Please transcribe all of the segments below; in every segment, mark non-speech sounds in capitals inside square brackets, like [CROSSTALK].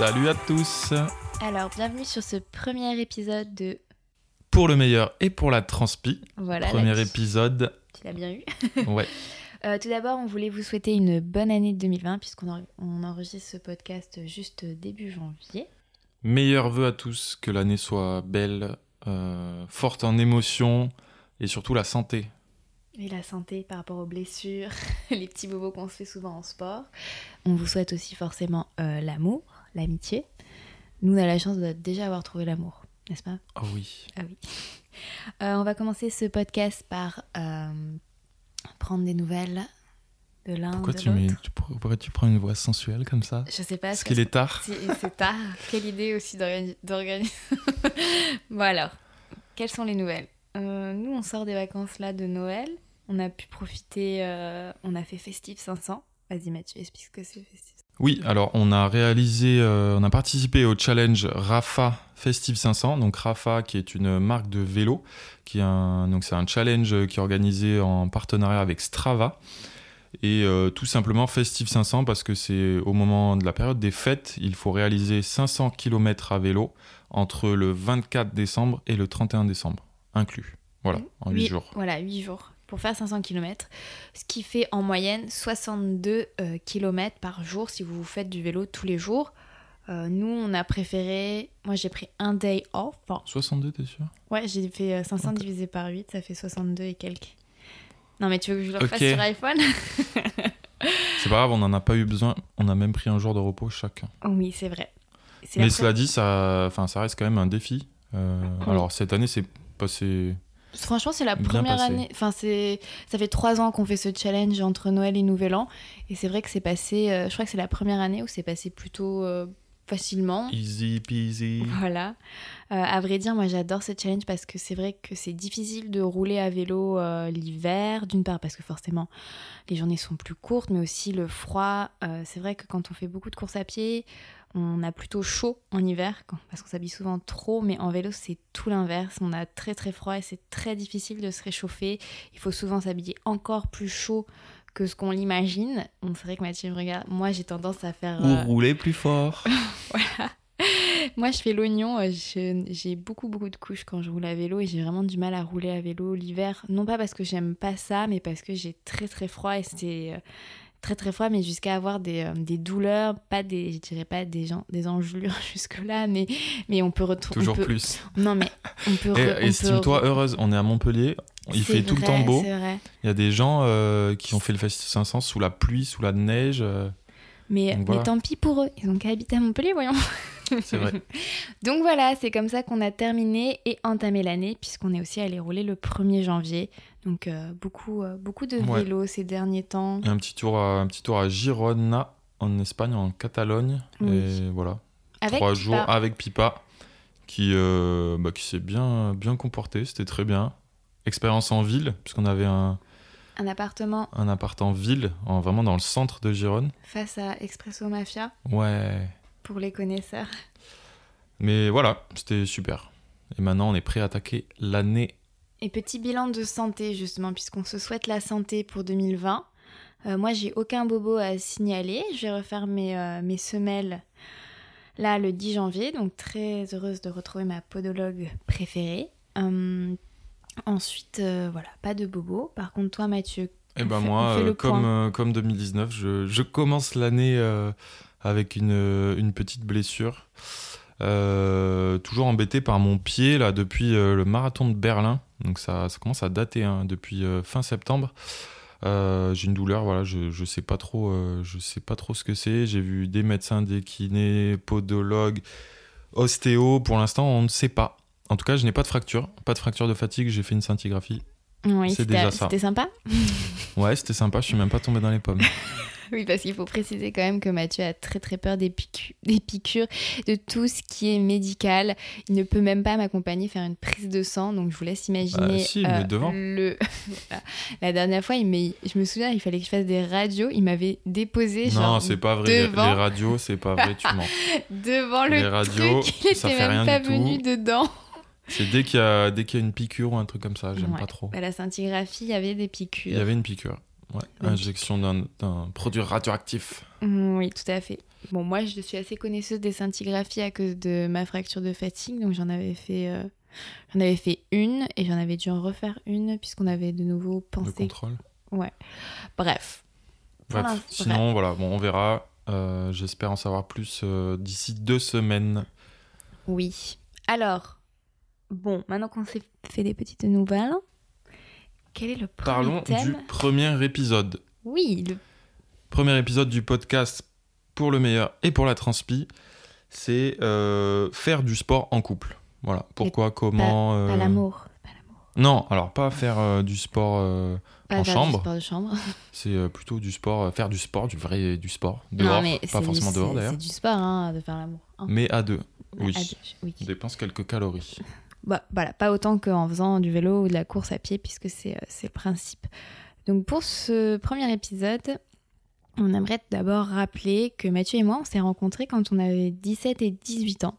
Salut à tous Alors, bienvenue sur ce premier épisode de... Pour le meilleur et pour la transpi. Voilà. Premier épisode. Tu l'as bien eu. [LAUGHS] Ouais. Euh, tout d'abord, on voulait vous souhaiter une bonne année 2020 puisqu'on en- on enregistre ce podcast juste début janvier. Meilleurs vœux à tous, que l'année soit belle, euh, forte en émotions et surtout la santé. Et la santé par rapport aux blessures, [LAUGHS] les petits bobos qu'on se fait souvent en sport. On vous souhaite aussi forcément euh, l'amour, l'amitié. Nous, on a la chance de déjà avoir trouvé l'amour, n'est-ce pas? Oh oui. Ah oui. [LAUGHS] Euh, on va commencer ce podcast par euh, prendre des nouvelles de l'un Pourquoi de tu, mets, l'autre? tu, pourquoi tu prends une voix sensuelle comme ça? Je sais pas. Parce qu'il est tard. Si- C'est tard. [LAUGHS] Quelle idée aussi d'organi- d'organiser. [LAUGHS] bon alors, quelles sont les nouvelles? Euh, Nous, on sort des vacances là de Noël. On a pu profiter. on a fait Festive 500. Vas-y Mathieu, explique ce que c'est Festive. Oui, alors on a réalisé, euh, on a participé au challenge Rafa Festive 500. Donc Rafa, qui est une marque de vélo, qui est un, donc c'est un challenge qui est organisé en partenariat avec Strava. Et euh, tout simplement Festive 500 parce que c'est au moment de la période des fêtes, il faut réaliser 500 km à vélo entre le 24 décembre et le 31 décembre, inclus. Voilà, en 8 Huit- jours. Voilà, 8 jours pour faire 500 km. Ce qui fait en moyenne 62 km par jour si vous vous faites du vélo tous les jours. Euh, nous, on a préféré. Moi, j'ai pris un day off. Enfin, 62, t'es sûr? Ouais, j'ai fait euh, 500 Ok. divisé par 8, ça fait 62 et quelques. Non, mais tu veux que je le refasse sur iPhone? C'est pas grave, on n'en a pas eu besoin. On a même pris un jour de repos chacun. Oh Oui, c'est vrai. Mais la cela dit, ça, enfin, ça reste quand même un défi. Euh, Oui. Alors cette année, c'est passé. Franchement, c'est la Bien première passé. année. Enfin, c'est ça fait trois ans qu'on fait ce challenge entre Noël et Nouvel An, et c'est vrai que c'est passé. euh, je crois que c'est la première année où c'est passé plutôt euh, facilement. Easy peasy. Voilà. Euh, à vrai dire, moi j'adore ce challenge parce que c'est vrai que c'est difficile de rouler à vélo euh, l'hiver, d'une part parce que forcément les journées sont plus courtes, mais aussi le froid. Euh, c'est vrai que quand on fait beaucoup de courses à pied, on a plutôt chaud en hiver parce qu'on s'habille souvent trop, mais en vélo c'est tout l'inverse. On a très très froid et c'est très difficile de se réchauffer. Il faut souvent s'habiller encore plus chaud que ce qu'on l'imagine. Bon, c'est vrai que Mathieu me regarde. Moi j'ai tendance à faire. euh, rouler plus fort. [LAUGHS] voilà. Moi, je fais l'oignon. euh, J'ai beaucoup, beaucoup de couches quand je roule à vélo et j'ai vraiment du mal à rouler à vélo l'hiver. Non pas parce que j'aime pas ça, mais parce que j'ai très, très froid et c'est euh, très, très froid, mais jusqu'à avoir des, euh, des douleurs, pas des, je dirais pas des, gens, des engelures [LAUGHS] jusque-là, mais, mais on peut retrouver. Toujours plus. Non, mais on peut. [LAUGHS] Et re- peut estime-toi re- heureuse, on est à Montpellier, il fait tout le temps beau. Il y a des gens euh, qui ont fait le Festival 500 sous la pluie, sous la neige. euh, Mais, Donc voilà. mais tant pis pour eux. Ils ont qu'à habiter à Montpellier, voyons. [LAUGHS] C'est vrai. Donc voilà, c'est comme ça qu'on a terminé et entamé l'année, puisqu'on est aussi allé rouler le 1er janvier. Donc euh, beaucoup, euh, beaucoup de Ouais. vélos ces derniers temps. Et un petit tour à, un petit tour à Girona, en Espagne, en Catalogne. Oui. Et voilà, Avec trois Pipa. jours avec Pipa, qui, euh, bah, qui s'est bien, bien comporté, c'était très bien. Expérience en ville, puisqu'on avait un, Un appartement un appart en ville, en, vraiment dans le centre de Gironne. face à Expresso Mafia, Ouais. pour les connaisseurs. Mais voilà, c'était super. Et maintenant, on est prêt à attaquer l'année. Et petit bilan de santé, justement, puisqu'on se souhaite la santé pour 2020. Euh, moi, j'ai aucun bobo à signaler. Je vais refaire mes, euh, mes semelles là le 10 janvier. Donc, très heureuse de retrouver ma podologue préférée. Hum, ensuite, euh, voilà, pas de bobo. Par contre, toi, Mathieu, On ben fait- moi, euh, comme, point. euh, comme 2019, je, je commence l'année euh, avec une, euh, une petite blessure. Euh, toujours embêté par mon pied là depuis euh, le marathon de Berlin. Donc ça, ça commence à dater hein, depuis euh, fin septembre. J'ai une douleur, voilà, je, je sais pas trop, je sais pas trop ce que c'est. J'ai vu des médecins, des kinés, podologues, ostéo. Pour l'instant, on ne sait pas. En tout cas, je n'ai pas de fracture, pas de fracture de fatigue. J'ai fait une scintigraphie. oui, C'est c'était déjà ça. c'était sympa. Ouais, c'était sympa. Je suis même pas tombé dans les pommes. [LAUGHS] [LAUGHS] Oui, parce qu'il faut préciser quand même que Mathieu a très très peur des, piqûres, des piqûres, de tout ce qui est médical. Il ne peut même pas m'accompagner faire une prise de sang, donc je vous laisse imaginer. Bah, si, il euh, devant. le... [LAUGHS] La dernière fois, il je me souviens, il fallait que je fasse des radios. Il m'avait déposé Non, genre c'est pas vrai. Les- devant, Les radios, c'est pas vrai, tu mens. [LAUGHS] devant le les radios, truc. Il était même rien pas tout. venu dedans. C'est dès qu'il y, qu'il y a une piqûre ou un truc comme ça, j'aime Ouais. pas trop. À la scintigraphie, il y avait des piqûres. Il y avait une piqûre. Ouais, injection d'un- produit radioactif. Mm, Oui, tout à fait. Bon, moi, je suis assez connaisseuse des scintigraphies à cause de ma fracture de fatigue, donc j'en avais fait, euh, j'en avais fait une et j'en avais dû en refaire une puisqu'on avait de nouveau pensé. contrôle. Bref. Pour Bref, l'instant, sinon, voilà, bon, on verra. Euh, J'espère en savoir plus euh, d'ici deux semaines. Oui. Alors, bon, maintenant qu'on s'est fait des petites nouvelles, quel est le premier Parlons thème du premier épisode. Oui, le... Premier épisode du podcast pour le meilleur et pour la transpi, c'est euh, faire du sport en couple. Voilà, pourquoi, comment. pas euh, l'amour. Pas l'amour. Non, alors pas faire euh, du sport euh, Pas En faire chambre Du sport de chambre. [LAUGHS] C'est euh, plutôt du sport, faire du sport, du vrai du sport. Dehors, non, mais pas forcément dehors d'ailleurs. C'est du sport, hein, de faire l'amour. hein. Mais à deux, oui. À deux, oui. On dépense quelques calories. Bah, voilà, pas autant qu'en faisant du vélo ou de la course à pied, puisque c'est euh, c'est le principe. Donc pour ce premier épisode, on aimerait d'abord rappeler que Mathieu et moi, on s'est rencontrés quand on avait 17 et 18 ans.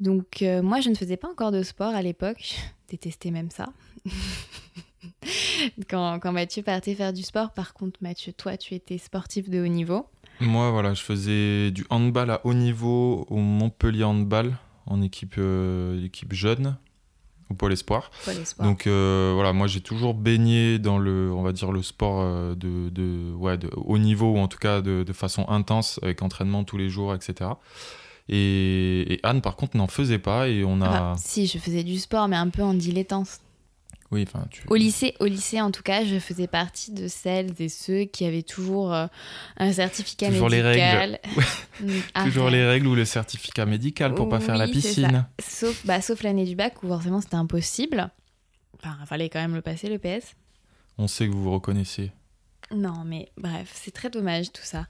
Donc euh, moi, je ne faisais pas encore de sport à l'époque, je détestais même ça. [LAUGHS] quand, quand Mathieu partait faire du sport, par contre, Mathieu, toi, tu étais sportif de haut niveau. Moi, voilà, je faisais du handball à haut niveau au Montpellier Handball en équipe, euh, équipe jeune, au Pôle Espoir. Donc euh, voilà, moi j'ai toujours baigné dans le, on va dire le sport euh, de, de, ouais, de haut niveau ou en tout cas de, de façon intense avec entraînement tous les jours, etc. Et, et Anne par contre n'en faisait pas et on a, Enfin, si, je faisais du sport, mais un peu en dilettante. Oui, enfin tu, Au lycée, au lycée, en tout cas, je faisais partie de celles et ceux qui avaient toujours euh, un certificat Toujours les médical. [LAUGHS] Mm, toujours arrête. les règles ou le certificat médical pour pas faire la Oui, piscine. Sauf, bah, sauf l'année du bac où forcément c'était impossible. Enfin, il fallait quand même le passer, le PS. On sait que vous vous reconnaissez. Non, mais bref, c'est très dommage tout ça.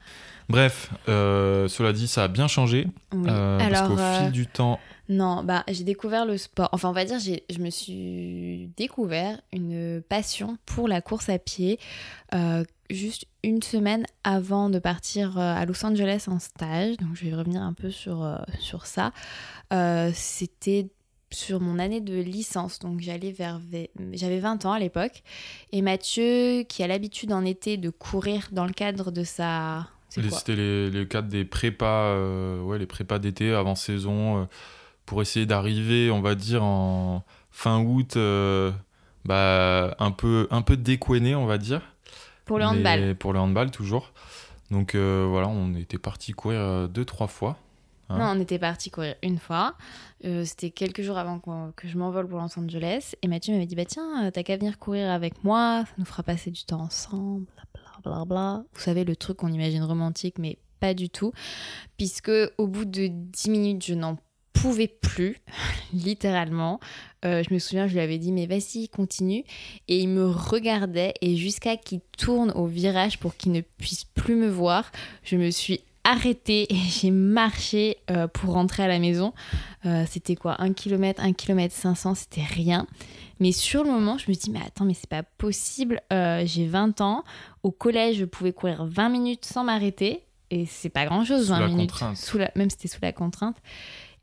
Bref, euh, cela dit, ça a bien changé Oui. euh, parce Alors, qu'au fil du temps, non, bah, j'ai découvert le sport. Enfin, on va dire, j'ai, je me suis découvert une passion pour la course à pied euh, juste une semaine avant de partir euh, à Los Angeles en stage. Donc, je vais revenir un peu sur, euh, sur ça. Euh, c'était sur mon année de licence. Donc, j'allais vers. ve- J'avais 20 ans à l'époque. Et Mathieu, qui a l'habitude en été de courir dans le cadre de sa. C'est les- quoi? c'était les cadres des prépas, euh, ouais, les prépas d'été avant saison euh, pour essayer d'arriver, on va dire en fin août, euh, bah, un peu un peu décoiné, on va dire. Pour le handball. Pour le handball toujours. Donc euh, voilà, on était parti courir euh, deux trois fois. Hein Non, on était parti courir une fois. Euh, C'était quelques jours avant que je m'envole pour Los Angeles. Et Mathieu m'avait dit Bah tiens, t'as qu'à venir courir avec moi, ça nous fera passer du temps ensemble, blablabla. Bla. Vous savez, le truc qu'on imagine romantique, mais pas du tout. Puisque au bout de 10 minutes, je n'en pouvais plus, [LAUGHS] littéralement. Euh, je me souviens, je lui avais dit Mais vas-y, continue. Et il me regardait, et jusqu'à qu'il tourne au virage pour qu'il ne puisse plus me voir, je me suis arrêtée et [LAUGHS] j'ai marché euh, pour rentrer à la maison. Euh, c'était quoi? 1 km, 1 km 500, c'était rien. Mais sur le moment, je me dis, mais attends, mais c'est pas possible. J'ai 20 ans. Au collège, je pouvais courir 20 minutes sans m'arrêter. Et c'est pas grand chose, Sous 20 la minutes. contrainte. Sous la... Même c'était sous la contrainte.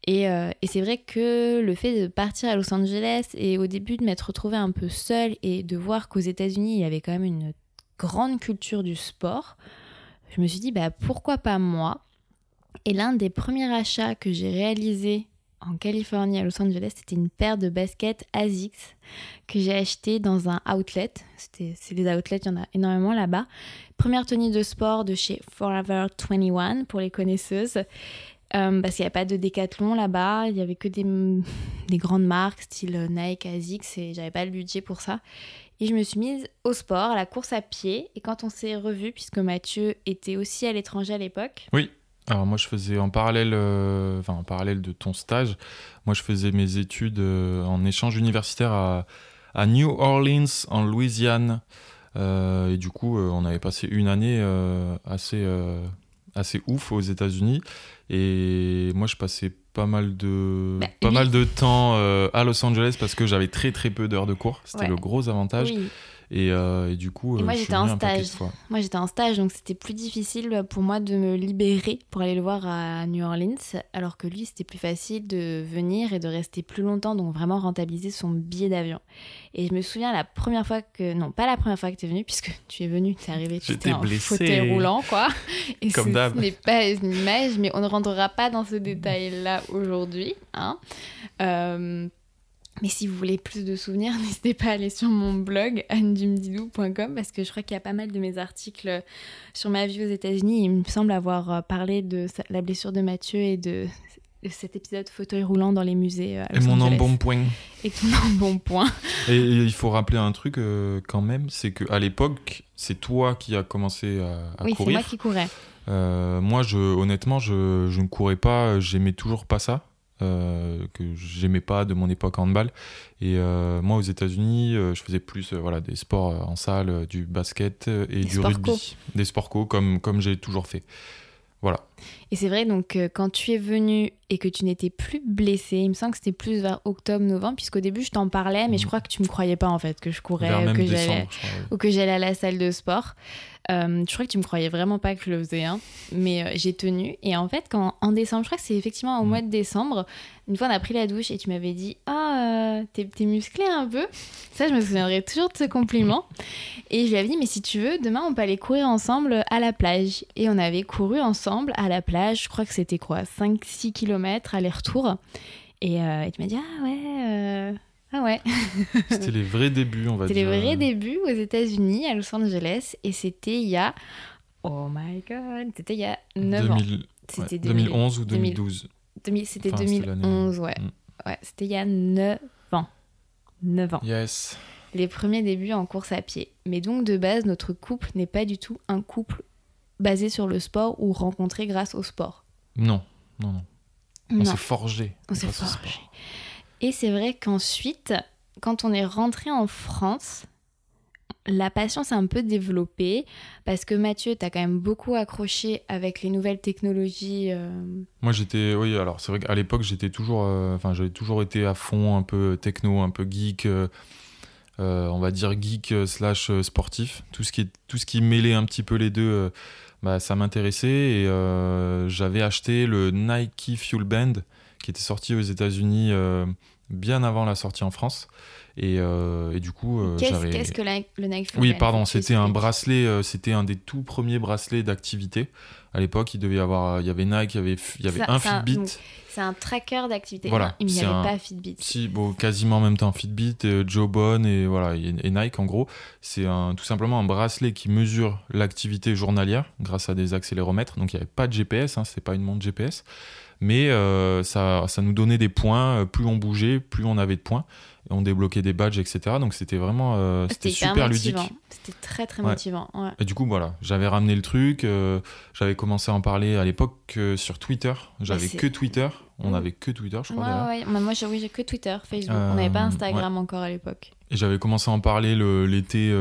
Et, euh, et c'est vrai que le fait de partir à Los Angeles et au début de m'être retrouvée un peu seule et de voir qu'aux États-Unis, il y avait quand même une grande culture du sport, je me suis dit, bah, pourquoi pas moi? Et l'un des premiers achats que j'ai réalisé en Californie, à Los Angeles, c'était une paire de baskets ASICS que j'ai acheté dans un outlet. C'est des outlets, il y en a énormément là-bas. Première tenue de sport de chez Forever 21 pour les connaisseuses. Euh, parce qu'il n'y a pas de décathlon là-bas, il n'y avait que des, [LAUGHS] des grandes marques style Nike, ASICS et j'avais pas le budget pour ça. Et je me suis mise au sport, à la course à pied. Et quand on s'est revus, puisque Mathieu était aussi à l'étranger à l'époque, Alors moi je faisais en parallèle, euh, enfin en parallèle de ton stage, moi je faisais mes études euh, en échange universitaire à, à New Orleans en Louisiane et du coup, on avait passé une année assez, assez ouf aux États-Unis. Et moi, je passais pas mal de, Bah, pas lui- mal de temps à Los Angeles parce que j'avais très très peu d'heures de cours. C'était Ouais. le gros avantage. Oui. Et, euh, et du coup, Et moi, euh, je j'étais en stage. Moi, j'étais en stage, donc c'était plus difficile pour moi de me libérer pour aller le voir à New Orleans, alors que lui, c'était plus facile de venir et de rester plus longtemps, donc vraiment rentabiliser son billet d'avion. Et je me souviens la première fois que, non, pas la première fois que [LAUGHS] tu es venu, puisque tu es venu, tu es arrivé, tu étais en blessée. fauteuil roulant, quoi. Et Comme ce d'hab. n'est pas une image, mais on ne rentrera pas dans ce détail-là aujourd'hui. Hein. Euh, mais si vous voulez plus de souvenirs, [LAUGHS] n'hésitez pas à aller sur mon blog annedumdidou.com parce que je crois qu'il y a pas mal de mes articles sur ma vie aux États-Unis. Il me semble avoir euh, parlé de la blessure de Mathieu et de cet épisode fauteuil roulant dans les musées euh, Et mon embonpoint. Et ton [LAUGHS] embonpoint. Et, et il faut rappeler un truc euh, quand même, c'est qu'à l'époque, c'est toi qui as commencé à, à Oui, c'est courir. moi qui courais. Euh, moi, je, honnêtement, je, je ne courais pas, j'aimais toujours pas ça. Euh, que j'aimais pas de mon époque handball. Et euh, moi aux États-Unis euh, je faisais plus voilà des sports en salle du basket et Des du rugby. co. des sports co comme comme j'ai toujours fait. Voilà Et c'est vrai, donc euh, quand tu es venu et que tu n'étais plus blessé, il me semble que c'était plus vers octobre-novembre, puisqu'au début je t'en parlais, mais je Mhm. crois que tu me croyais pas en fait, que je courais, vers même que j'allais ou que j'allais à la salle de sport. Euh, je crois que tu me croyais vraiment pas que je le faisais, hein. mais euh, j'ai tenu. Et en fait, quand en décembre, je crois que c'est effectivement au Mm. mois de décembre, une fois on a pris la douche et tu m'avais dit Ah, euh, t'es t'es musclé un peu? Ça, je me souviendrai toujours de ce compliment. Et je lui avais dit Mais si tu veux, demain on peut aller courir ensemble à la plage. Et on avait couru ensemble à la plage, je crois que c'était quoi 5-6 km aller-retour. Et, euh, et tu m'as dit Ah ouais. euh, Ah ouais, [LAUGHS] c'était les vrais débuts on va c'était les dire vrais débuts aux États-Unis, à Los Angeles, et c'était il y a. Oh my god, c'était il y a 9 ans. 2000 ouais, C'était 2011 ou 2000. 2012 2000 C'était Enfin, c'était l'année- 2011, ouais. Mm. Ouais, c'était il y a 9 ans. 9 ans. yes Les premiers débuts en course à pied. Mais donc, de base, notre couple n'est pas du tout un couple basé sur le sport ou rencontré grâce au sport? non non non on s'est forgé on s'est forgé. Et c'est vrai qu'ensuite, quand on est rentré en France, la passion s'est un peu développée parce que Mathieu, t'as quand même beaucoup accroché avec les nouvelles technologies. euh, Moi j'étais, oui, alors c'est vrai qu'à l'époque j'étais toujours, euh, enfin j'avais toujours été à fond, un peu techno, un peu geek, euh, on va dire geek slash sportif. Tout ce qui, est- tout ce qui mêlait un petit peu les deux, bah, ça m'intéressait et euh, j'avais acheté le Nike Fuel Band qui était sorti aux États-Unis euh, bien avant la sortie en France. Et, euh, et du coup, euh, Qu'est-ce que la- le Nike Fuel Oui, pardon, c'était un bracelet, euh, c'était un des tout premiers bracelets d'activité. À l'époque, il devait y avoir, il y avait Nike, il y avait, il y avait un Fitbit. C'est un tracker d'activité. Voilà, il n'y avait un- pas Fitbit. Si, bon, quasiment en même temps, Fitbit, Joe Bon et voilà et, et Nike en gros, c'est un, tout simplement un bracelet qui mesure l'activité journalière grâce à des accéléromètres. Donc il n'y avait pas de GPS, hein, c'est pas une montre GPS, mais euh, ça, ça nous donnait des points. Plus on bougeait, plus on avait de points. On débloquait des badges, etc. Donc c'était vraiment, euh, c'était C'était super ludique. C'était très très Ouais. motivant. ouais. Et du coup, voilà, j'avais ramené le truc, euh, j'avais commencé à en parler à l'époque euh, sur Twitter. J'avais que Twitter, on Mm. avait que Twitter, je crois Ouais, ouais. Moi, j'ai- oui, j'ai que Twitter, Facebook. On n'avait pas Instagram encore à l'époque. Et j'avais commencé à en parler le- l'été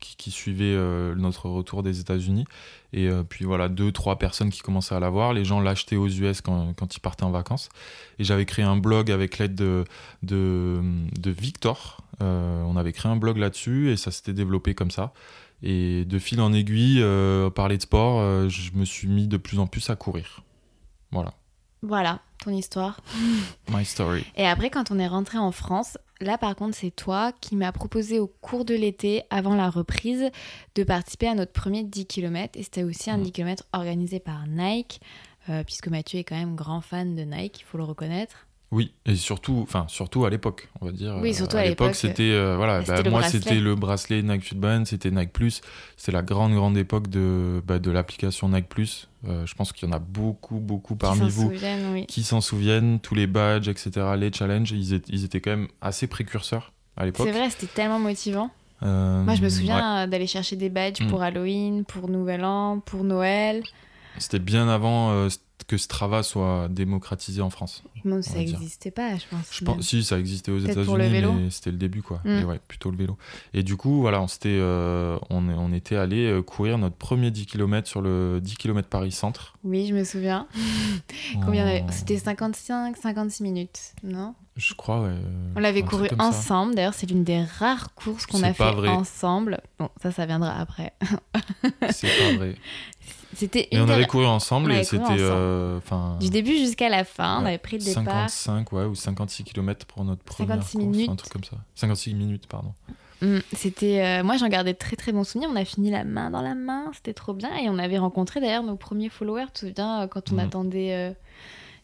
qui, qui suivait notre retour des États-Unis. Et euh, puis voilà, deux, trois personnes qui commençaient à l'avoir. Les gens l'achetaient aux US quand, quand ils partaient en vacances. Et j'avais créé un blog avec l'aide de, de, de Victor. Euh, on avait créé un blog là-dessus et ça s'était développé comme ça. Et de fil en aiguille, euh, parler de sport, euh, je me suis mis de plus en plus à courir. Voilà, Voilà, ton histoire. [LAUGHS] my story. Et après, quand on est rentré en France, là par contre, c'est toi qui m'as proposé au cours de l'été, avant la reprise, de participer à notre premier 10 km. Et c'était aussi un Mhm. 10 km organisé par Nike, euh, puisque Mathieu est quand même grand fan de Nike, il faut le reconnaître. Oui, et surtout, enfin surtout à l'époque, on va dire. Oui, Euh, surtout à l'époque, c'était euh, voilà, bah, moi c'était le bracelet Nike Fitband, c'était Nike Plus, c'était la grande grande époque de bah, de l'application Nike Plus. Euh, je pense qu'il y en a beaucoup beaucoup parmi vous oui. qui s'en souviennent, tous les badges, etc., les challenges, ils étaient, ils étaient quand même assez précurseurs à l'époque. C'est vrai, c'était tellement motivant. Euh, Moi, je me souviens euh, d'aller chercher des badges Mm. pour Halloween, pour Nouvel An, pour Noël. C'était bien avant euh, que Strava soit démocratisé en France. Bon, ça n'existait pas, je pense. Je pense si, ça existait aux États-Unis, mais c'était le début, quoi. Mm. ouais, plutôt le vélo. Et du coup, voilà, on, euh, on, on était allé euh, courir notre premier 10 km sur le 10 km Paris-Centre. Oui, je me souviens. [LAUGHS] Combien C'était 55, 56 minutes, non? Je crois, ouais. On l'avait couru ensemble. D'ailleurs, c'est l'une des rares courses qu'on a fait ensemble. Bon, ça, ça viendra après. c'est pas vrai. [LAUGHS] C'était on avait couru ensemble et c'était. Euh, du début jusqu'à la fin, on avait pris le départ. 55 ouais, ou 56 km pour notre première 56 course, minutes. un truc comme ça. 56 minutes, pardon. Mm, c'était, euh, moi j'en gardais très très bons souvenirs. On a fini la main dans la main, c'était trop bien. Et on avait rencontré d'ailleurs nos premiers followers. Tu te souviens euh, quand on mm. attendait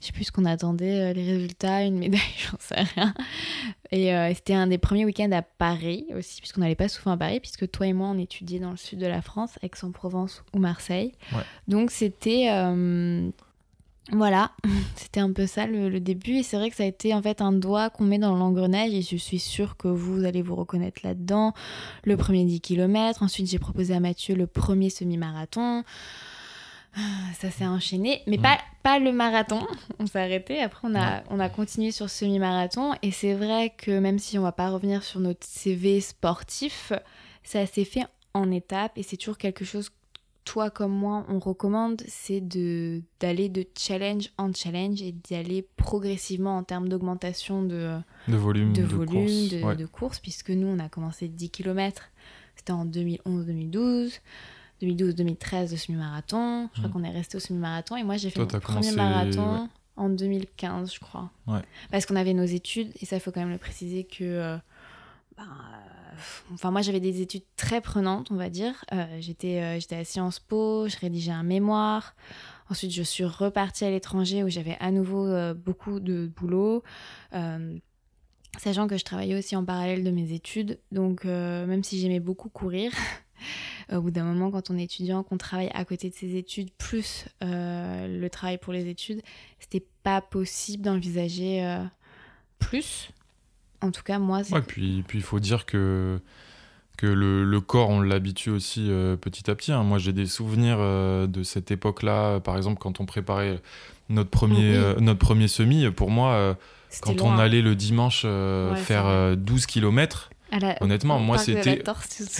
je sais plus ce qu'on attendait, euh, les résultats, une médaille, [LAUGHS] j'en sais rien. Et euh, c'était un des premiers week-ends à Paris aussi, puisqu'on n'allait pas souvent à Paris, puisque toi et moi, on étudiait dans le sud de la France, Aix-en-Provence ou Marseille. Donc c'était... Euh, voilà, [LAUGHS] c'était un peu ça le, début et c'est vrai que ça a été en fait un doigt qu'on met dans l'engrenage et je suis sûre que vous allez vous reconnaître là-dedans. Le premier 10 km, ensuite j'ai proposé à Mathieu le premier semi-marathon. Ah, ça s'est enchaîné, mais mm. pas, pas le marathon. [LAUGHS] On s'est arrêté. Après, on a, on a continué sur semi-marathon. Et c'est vrai que même si on va pas revenir sur notre CV sportif, ça s'est fait en étapes. Et c'est toujours quelque chose, toi comme moi, on recommande c'est de d'aller de challenge en challenge et d'y aller progressivement en termes d'augmentation de, de volume, de, volume, de, de course. Puisque nous, on a commencé 10 km. C'était en 2011-2012. 2012-2013 de semi-marathon. Je crois mm. qu'on est resté au semi-marathon. Et moi, j'ai fait mon premier marathon en 2015, je crois. Parce qu'on avait nos études, et ça, il faut quand même le préciser que. Euh, ben, euh, enfin, moi, j'avais des études très prenantes, on va dire. Euh, j'étais, j'étais à Sciences Po, je rédigeais un mémoire. Ensuite, je suis repartie à l'étranger où j'avais à nouveau beaucoup de boulot. sachant que je travaillais aussi en parallèle de mes études. Donc, même si j'aimais beaucoup courir, [LAUGHS] au bout d'un moment, quand on est étudiant, qu'on travaille à côté de ses études, plus euh, le travail pour les études, c'était pas possible d'envisager euh, plus. En tout cas, moi, c'est. Ouais, puis il faut dire que, que le, le corps, on l'habitue aussi euh, petit à petit. Hein. Moi, j'ai des souvenirs de cette époque-là, par exemple, quand on préparait notre premier, notre premier semi. Pour moi, quand on allait le dimanche faire 12 km, Honnêtement, moi c'était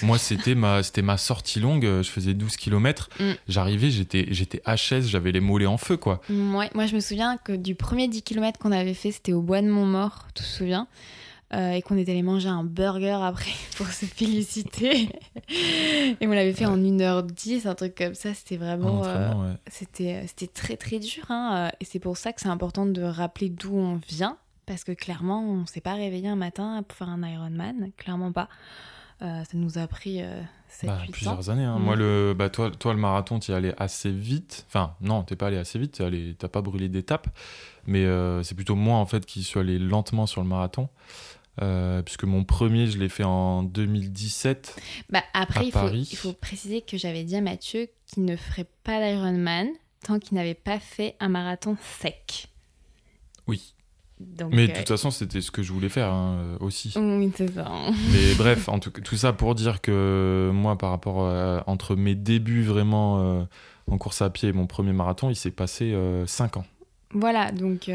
moi c'était ma c'était ma sortie longue, je faisais 12 km, mm. j'arrivais, j'étais j'étais HS, j'avais les mollets en feu quoi. moi je me souviens que du premier 10 km qu'on avait fait, c'était au bois de Montmort, tu te souviens? Euh, et qu'on était allé manger un burger après [LAUGHS] pour se féliciter. [LAUGHS] et on l'avait fait en 1h10, un truc comme ça. C'était vraiment. Euh, c'était, c'était très très dur. Hein, et c'est pour ça que c'est important de rappeler d'où on vient parce que clairement, on s'est pas réveillé un matin pour faire un Ironman, clairement pas. Euh, ça nous a pris euh, 7, bah, plusieurs années. Hein. Mm. Moi, le, bah, toi, toi, le marathon, tu y allé assez vite. Enfin, non, t'es pas allé assez vite, tu n'as pas brûlé d'étapes. Mais euh, c'est plutôt moi, en fait, qui suis allé lentement sur le marathon. Euh, puisque mon premier, je l'ai fait en 2017. Bah, après, il faut, il faut préciser que j'avais dit à Mathieu qu'il ne ferait pas l'Ironman tant qu'il n'avait pas fait un marathon sec. Oui mais de toute euh, façon, c'était ce que je voulais faire hein, euh, aussi. Oui, c'est ça. [LAUGHS] Mais bref, en tout, tout, ça pour dire que moi, par rapport entre mes débuts vraiment euh, en course à pied et mon premier marathon, il s'est passé 5 ans. Voilà, donc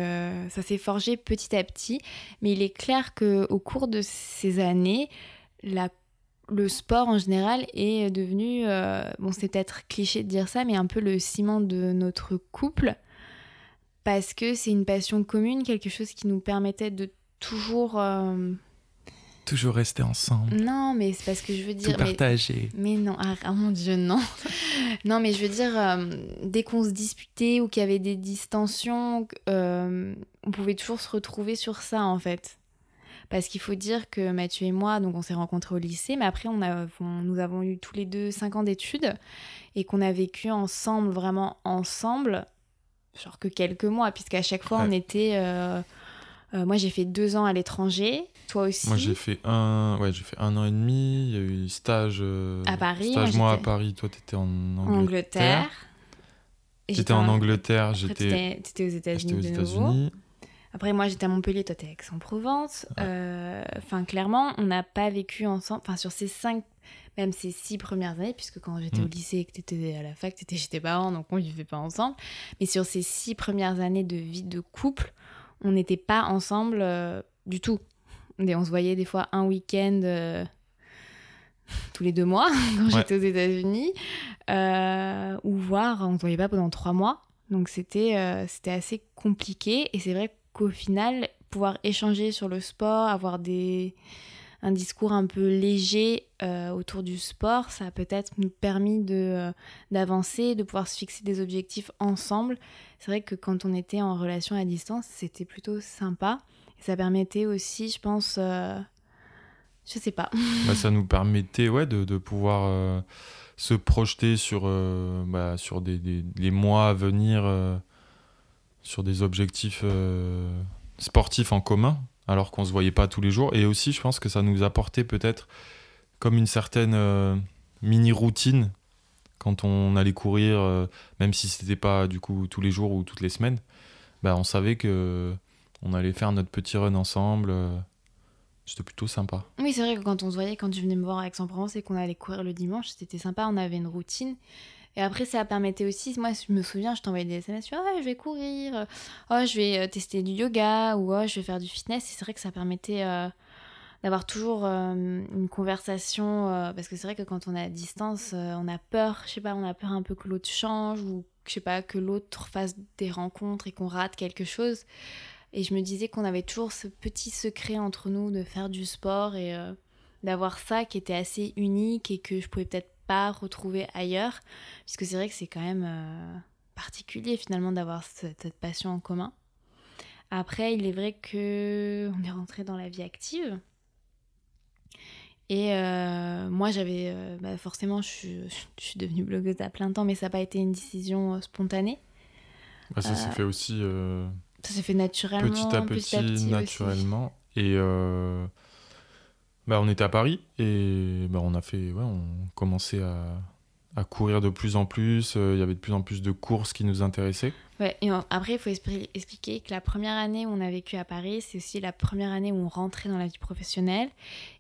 ça s'est forgé petit à petit. Mais il est clair qu'au cours de ces années, la le sport en général est devenu, bon c'est peut-être cliché de dire ça, mais un peu le ciment de notre couple parce que c'est une passion commune, quelque chose qui nous permettait de toujours... Euh, toujours rester ensemble. Non, mais c'est parce que je veux dire... Tout partager. Mais, non, ah, ah, mon Dieu, non. [LAUGHS] non, mais je veux dire, euh, dès qu'on se disputait ou qu'il y avait des distensions, euh, on pouvait toujours se retrouver sur ça, en fait. Parce qu'il faut dire que Mathieu et moi, donc on s'est rencontrés au lycée, mais après on a, nous avons eu tous les deux 5 ans d'études et qu'on a vécu ensemble, vraiment ensemble, genre que quelques mois, puisqu'à chaque fois, on était. Euh, euh, moi, j'ai fait deux ans à l'étranger. Toi aussi. Moi, j'ai fait un, ouais, j'ai fait un an et demi. Il y a eu stage. Euh, à Paris. Stage moi, à Paris. Toi, t'étais en Angleterre. J'étais en Angleterre. J'étais. T'étais aux États-Unis de nouveau. Après, moi, j'étais à Montpellier, toi, t'es à Aix-en-Provence. Enfin, clairement, on n'a pas vécu ensemble. Enfin, sur ces cinq. Même ces six premières années, puisque quand j'étais au Mm. lycée et que tu étais à la fac, tu étais [LAUGHS] chez tes parents, donc on vivait pas ensemble. Mais sur ces six premières années de vie de couple, on n'était pas ensemble euh, du tout. Et on se voyait des fois un week-end euh, [LAUGHS] tous les deux mois [LAUGHS] quand Ouais. j'étais aux États-Unis, euh, ou voire on se voyait pas pendant trois mois. Donc c'était c'était assez compliqué. Et c'est vrai qu'au final, pouvoir échanger sur le sport, avoir des un discours un peu léger euh, autour du sport, ça a peut-être nous permis de euh, d'avancer, de pouvoir se fixer des objectifs ensemble. C'est vrai que quand on était en relation à distance, c'était plutôt sympa. Ça permettait aussi, je pense, euh, je sais pas. [LAUGHS] Bah, ça nous permettait ouais, de, de pouvoir euh, se projeter sur, bah, sur des, des- les mois à venir, sur des objectifs sportifs en commun, alors qu'on se voyait pas tous les jours. Et aussi, je pense que ça nous apportait peut-être comme une certaine euh, mini-routine quand on allait courir, euh, même si c'était pas du coup tous les jours ou toutes les semaines. Bah, on savait que on allait faire notre petit run ensemble. euh, C'était plutôt sympa. Oui, c'est vrai que quand on se voyait, quand tu venais me voir à Aix-en-Provence et qu'on allait courir le dimanche, c'était sympa, on avait une routine. Et après, ça permettait aussi, moi, je me souviens, je t'envoyais des SMS, tu Ah, je vais courir, oh, je vais euh, tester du yoga, ou oh, je vais faire du fitness. Et c'est vrai que ça permettait euh, d'avoir toujours euh, une conversation, parce que c'est vrai que quand on est à distance, on a peur, je sais pas, on a peur un peu que l'autre change, ou je sais pas, que l'autre fasse des rencontres et qu'on rate quelque chose. Et je me disais qu'on avait toujours ce petit secret entre nous de faire du sport et d'avoir ça qui était assez unique et que je pouvais peut-être pas retrouver ailleurs. Puisque c'est vrai que c'est quand même euh, particulier finalement d'avoir cette, cette passion en commun. Après, il est vrai que on est rentré dans la vie active. Et euh, moi, j'avais. euh, bah, forcément, je suis, je suis devenue blogueuse à plein temps, mais ça n'a pas été une décision spontanée. Bah, ça s'est fait aussi Ça s'est fait naturellement. petit à petit, naturellement. Et euh, bah, on était à Paris et bah, on a fait, ouais, on commençait à, à courir de plus en plus. euh, Il y avait de plus en plus de courses qui nous intéressaient. Ouais, et après, il faut expliquer que la première année où on a vécu à Paris, c'est aussi la première année où on rentrait dans la vie professionnelle.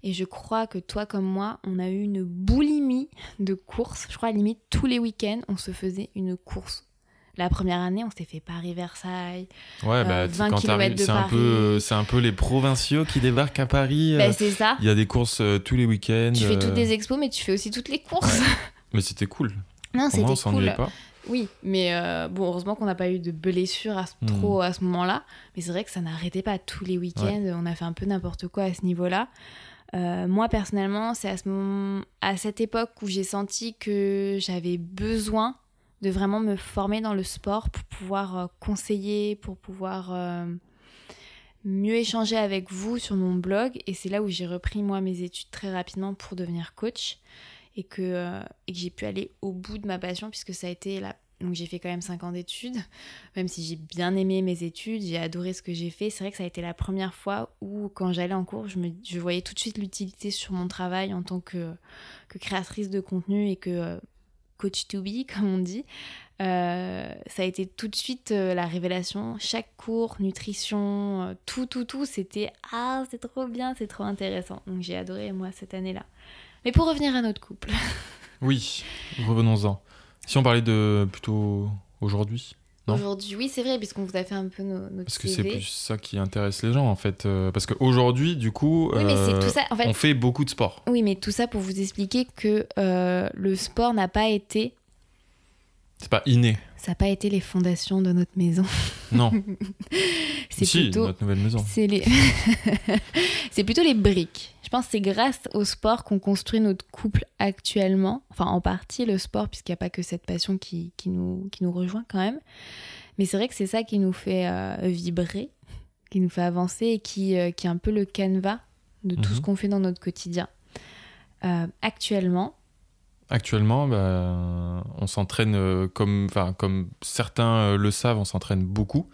Et je crois que toi comme moi, on a eu une boulimie de courses. Je crois à limite tous les week-ends, on se faisait une course. La première année, on s'est fait Paris-Versailles. Ouais, bah, Euh, tu sais, 20 quand t'arrives, kilomètres de c'est un Paris. peu, euh, c'est un peu les provinciaux qui débarquent à Paris. euh, Ben, c'est ça. Il y a des courses euh, tous les week-ends. Tu fais toutes euh, des expos, mais tu fais aussi toutes les courses. [LAUGHS] Mais c'était cool. non, on c'était s'ennuyait cool. pas. Oui, mais euh, bon, heureusement qu'on n'a pas eu de blessures à ce- Hmm. trop à ce moment-là. Mais c'est vrai que ça n'arrêtait pas tous les week-ends. On a fait un peu n'importe quoi à ce niveau-là. Euh, moi, personnellement, c'est à, ce moment- à cette époque où j'ai senti que j'avais besoin de vraiment me former dans le sport pour pouvoir euh, conseiller, pour pouvoir euh, mieux échanger avec vous sur mon blog. Et c'est là où j'ai repris, moi, mes études très rapidement pour devenir coach et que, euh, et que j'ai pu aller au bout de ma passion puisque ça a été la... Donc j'ai fait quand même 5 ans d'études, même si j'ai bien aimé mes études, j'ai adoré ce que j'ai fait. C'est vrai que ça a été la première fois où quand j'allais en cours, je, me, je voyais tout de suite l'utilité sur mon travail en tant que, que créatrice de contenu et que coach to be, [LAUGHS] comme on dit. Euh, ça a été tout de suite euh, la révélation. Chaque cours, nutrition, euh, tout, tout, tout, c'était ah, c'est trop bien, c'est trop intéressant. Donc j'ai adoré, moi, cette année-là. Mais pour revenir à notre couple. [LAUGHS] Oui, revenons-en. Si on parlait de plutôt aujourd'hui. Aujourd'hui, oui, c'est vrai, puisqu'on vous a fait un peu nos, notre parce que c'est plus ça qui intéresse les gens en fait. euh, parce qu'aujourd'hui, du coup, Oui, euh, tout ça. En fait, on fait beaucoup de sport. oui, mais tout ça pour vous expliquer que euh, le sport n'a pas été, C'est pas inné. Ça n'a pas été les fondations de notre maison. [LAUGHS] Non. [LAUGHS] C'est si, plutôt, notre nouvelle maison. c'est les, [LAUGHS] c'est plutôt les briques. Je pense que c'est grâce au sport qu'on construit notre couple actuellement. Enfin, en partie le sport, puisqu'il n'y a pas que cette passion qui, qui nous, qui nous rejoint quand même. Mais c'est vrai que c'est ça qui nous fait euh, vibrer, qui nous fait avancer et qui, euh, qui est un peu le canevas de tout Mhm. ce qu'on fait dans notre quotidien. Euh, actuellement, Actuellement, bah, on s'entraîne euh, comme, comme certains euh, le savent, on s'entraîne beaucoup.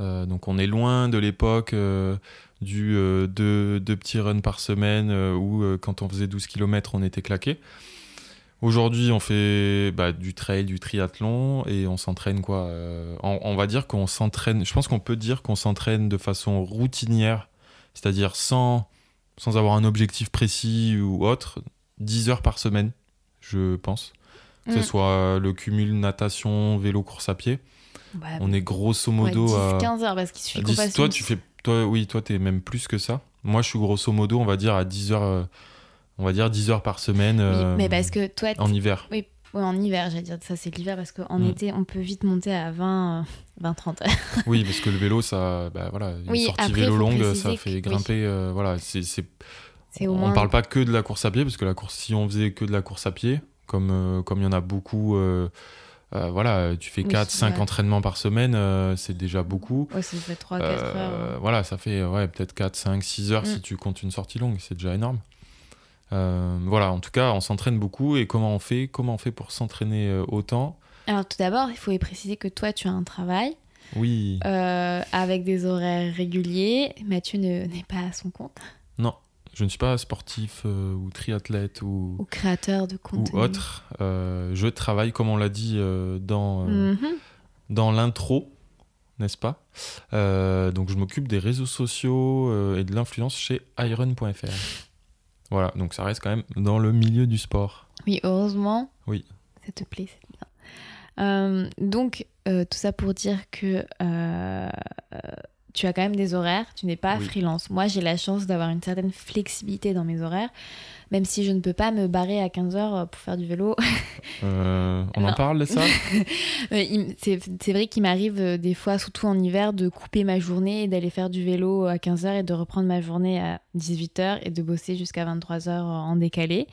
Euh, donc on est loin de l'époque euh, du euh, deux, petits runs par semaine où quand on faisait 12 km on était claqué. Aujourd'hui on fait bah, du trail, du triathlon et on s'entraîne quoi on, on va dire qu'on s'entraîne, je pense qu'on peut dire qu'on s'entraîne de façon routinière, c'est-à-dire sans, sans avoir un objectif précis ou autre. 10 heures par semaine, je pense. Que ce Mm. soit le cumul natation, vélo, course à pied. Ouais, On est grosso ouais, modo à 10-15 heures parce qu'il suffit à qu'on 10 fasse toi, une- tu fais, toi, oui, toi, t'es même plus que ça. Moi, je suis grosso modo, on va dire à 10 heures, euh, on va dire 10 heures par semaine. Oui, euh, mais parce que toi, en hiver. Oui, ouais, en hiver, j'allais dire ça, c'est l'hiver parce qu'en Mm. été, on peut vite monter à 20, euh, 20 30 heures. [LAUGHS] Oui, parce que le vélo, ça, bah voilà, une Oui, sortie après, vélo longue, ça fait grimper. euh, voilà, c'est, c'est- On moins. parle pas que de la course à pied, parce que la course, si on faisait que de la course à pied, comme euh, comme il y en a beaucoup, euh, euh, voilà, tu fais Oui, 4, 5 ouais. entraînements par semaine, c'est déjà beaucoup. Ouais, ça fait 3, 4 Euh, heures. Voilà, ça fait ouais, peut-être 4, 5, 6 heures Mm. si tu comptes une sortie longue, c'est déjà énorme. Voilà, en tout cas, on s'entraîne beaucoup. Et comment on fait Comment on fait pour s'entraîner autant? Alors, tout d'abord, il faut y préciser que toi, tu as un travail Oui, avec des horaires réguliers. Mathieu ne- n'est pas à son compte non, je ne suis pas sportif euh, ou triathlète ou, ou créateur de ou contenu. autre. Euh, je travaille, comme on l'a dit euh, dans, Mhm. dans l'intro, n'est-ce pas? Donc, je m'occupe des réseaux sociaux et de l'influence chez iron.fr. Voilà, donc ça reste quand même dans le milieu du sport. Oui, heureusement. Oui. Ça te plaît, c'est bien. Donc, tout ça pour dire que tu as quand même des horaires, tu n'es pas Oui. freelance. Moi, j'ai la chance d'avoir une certaine flexibilité dans mes horaires, même si je ne peux pas me barrer à 15h pour faire du vélo. [LAUGHS] Euh, on en parle de ça? [LAUGHS] Euh, c'est vrai qu'il m'arrive euh, des fois, surtout en hiver, de couper ma journée et d'aller faire du vélo à 15h et de reprendre ma journée à 18h et de bosser jusqu'à 23h en décalé.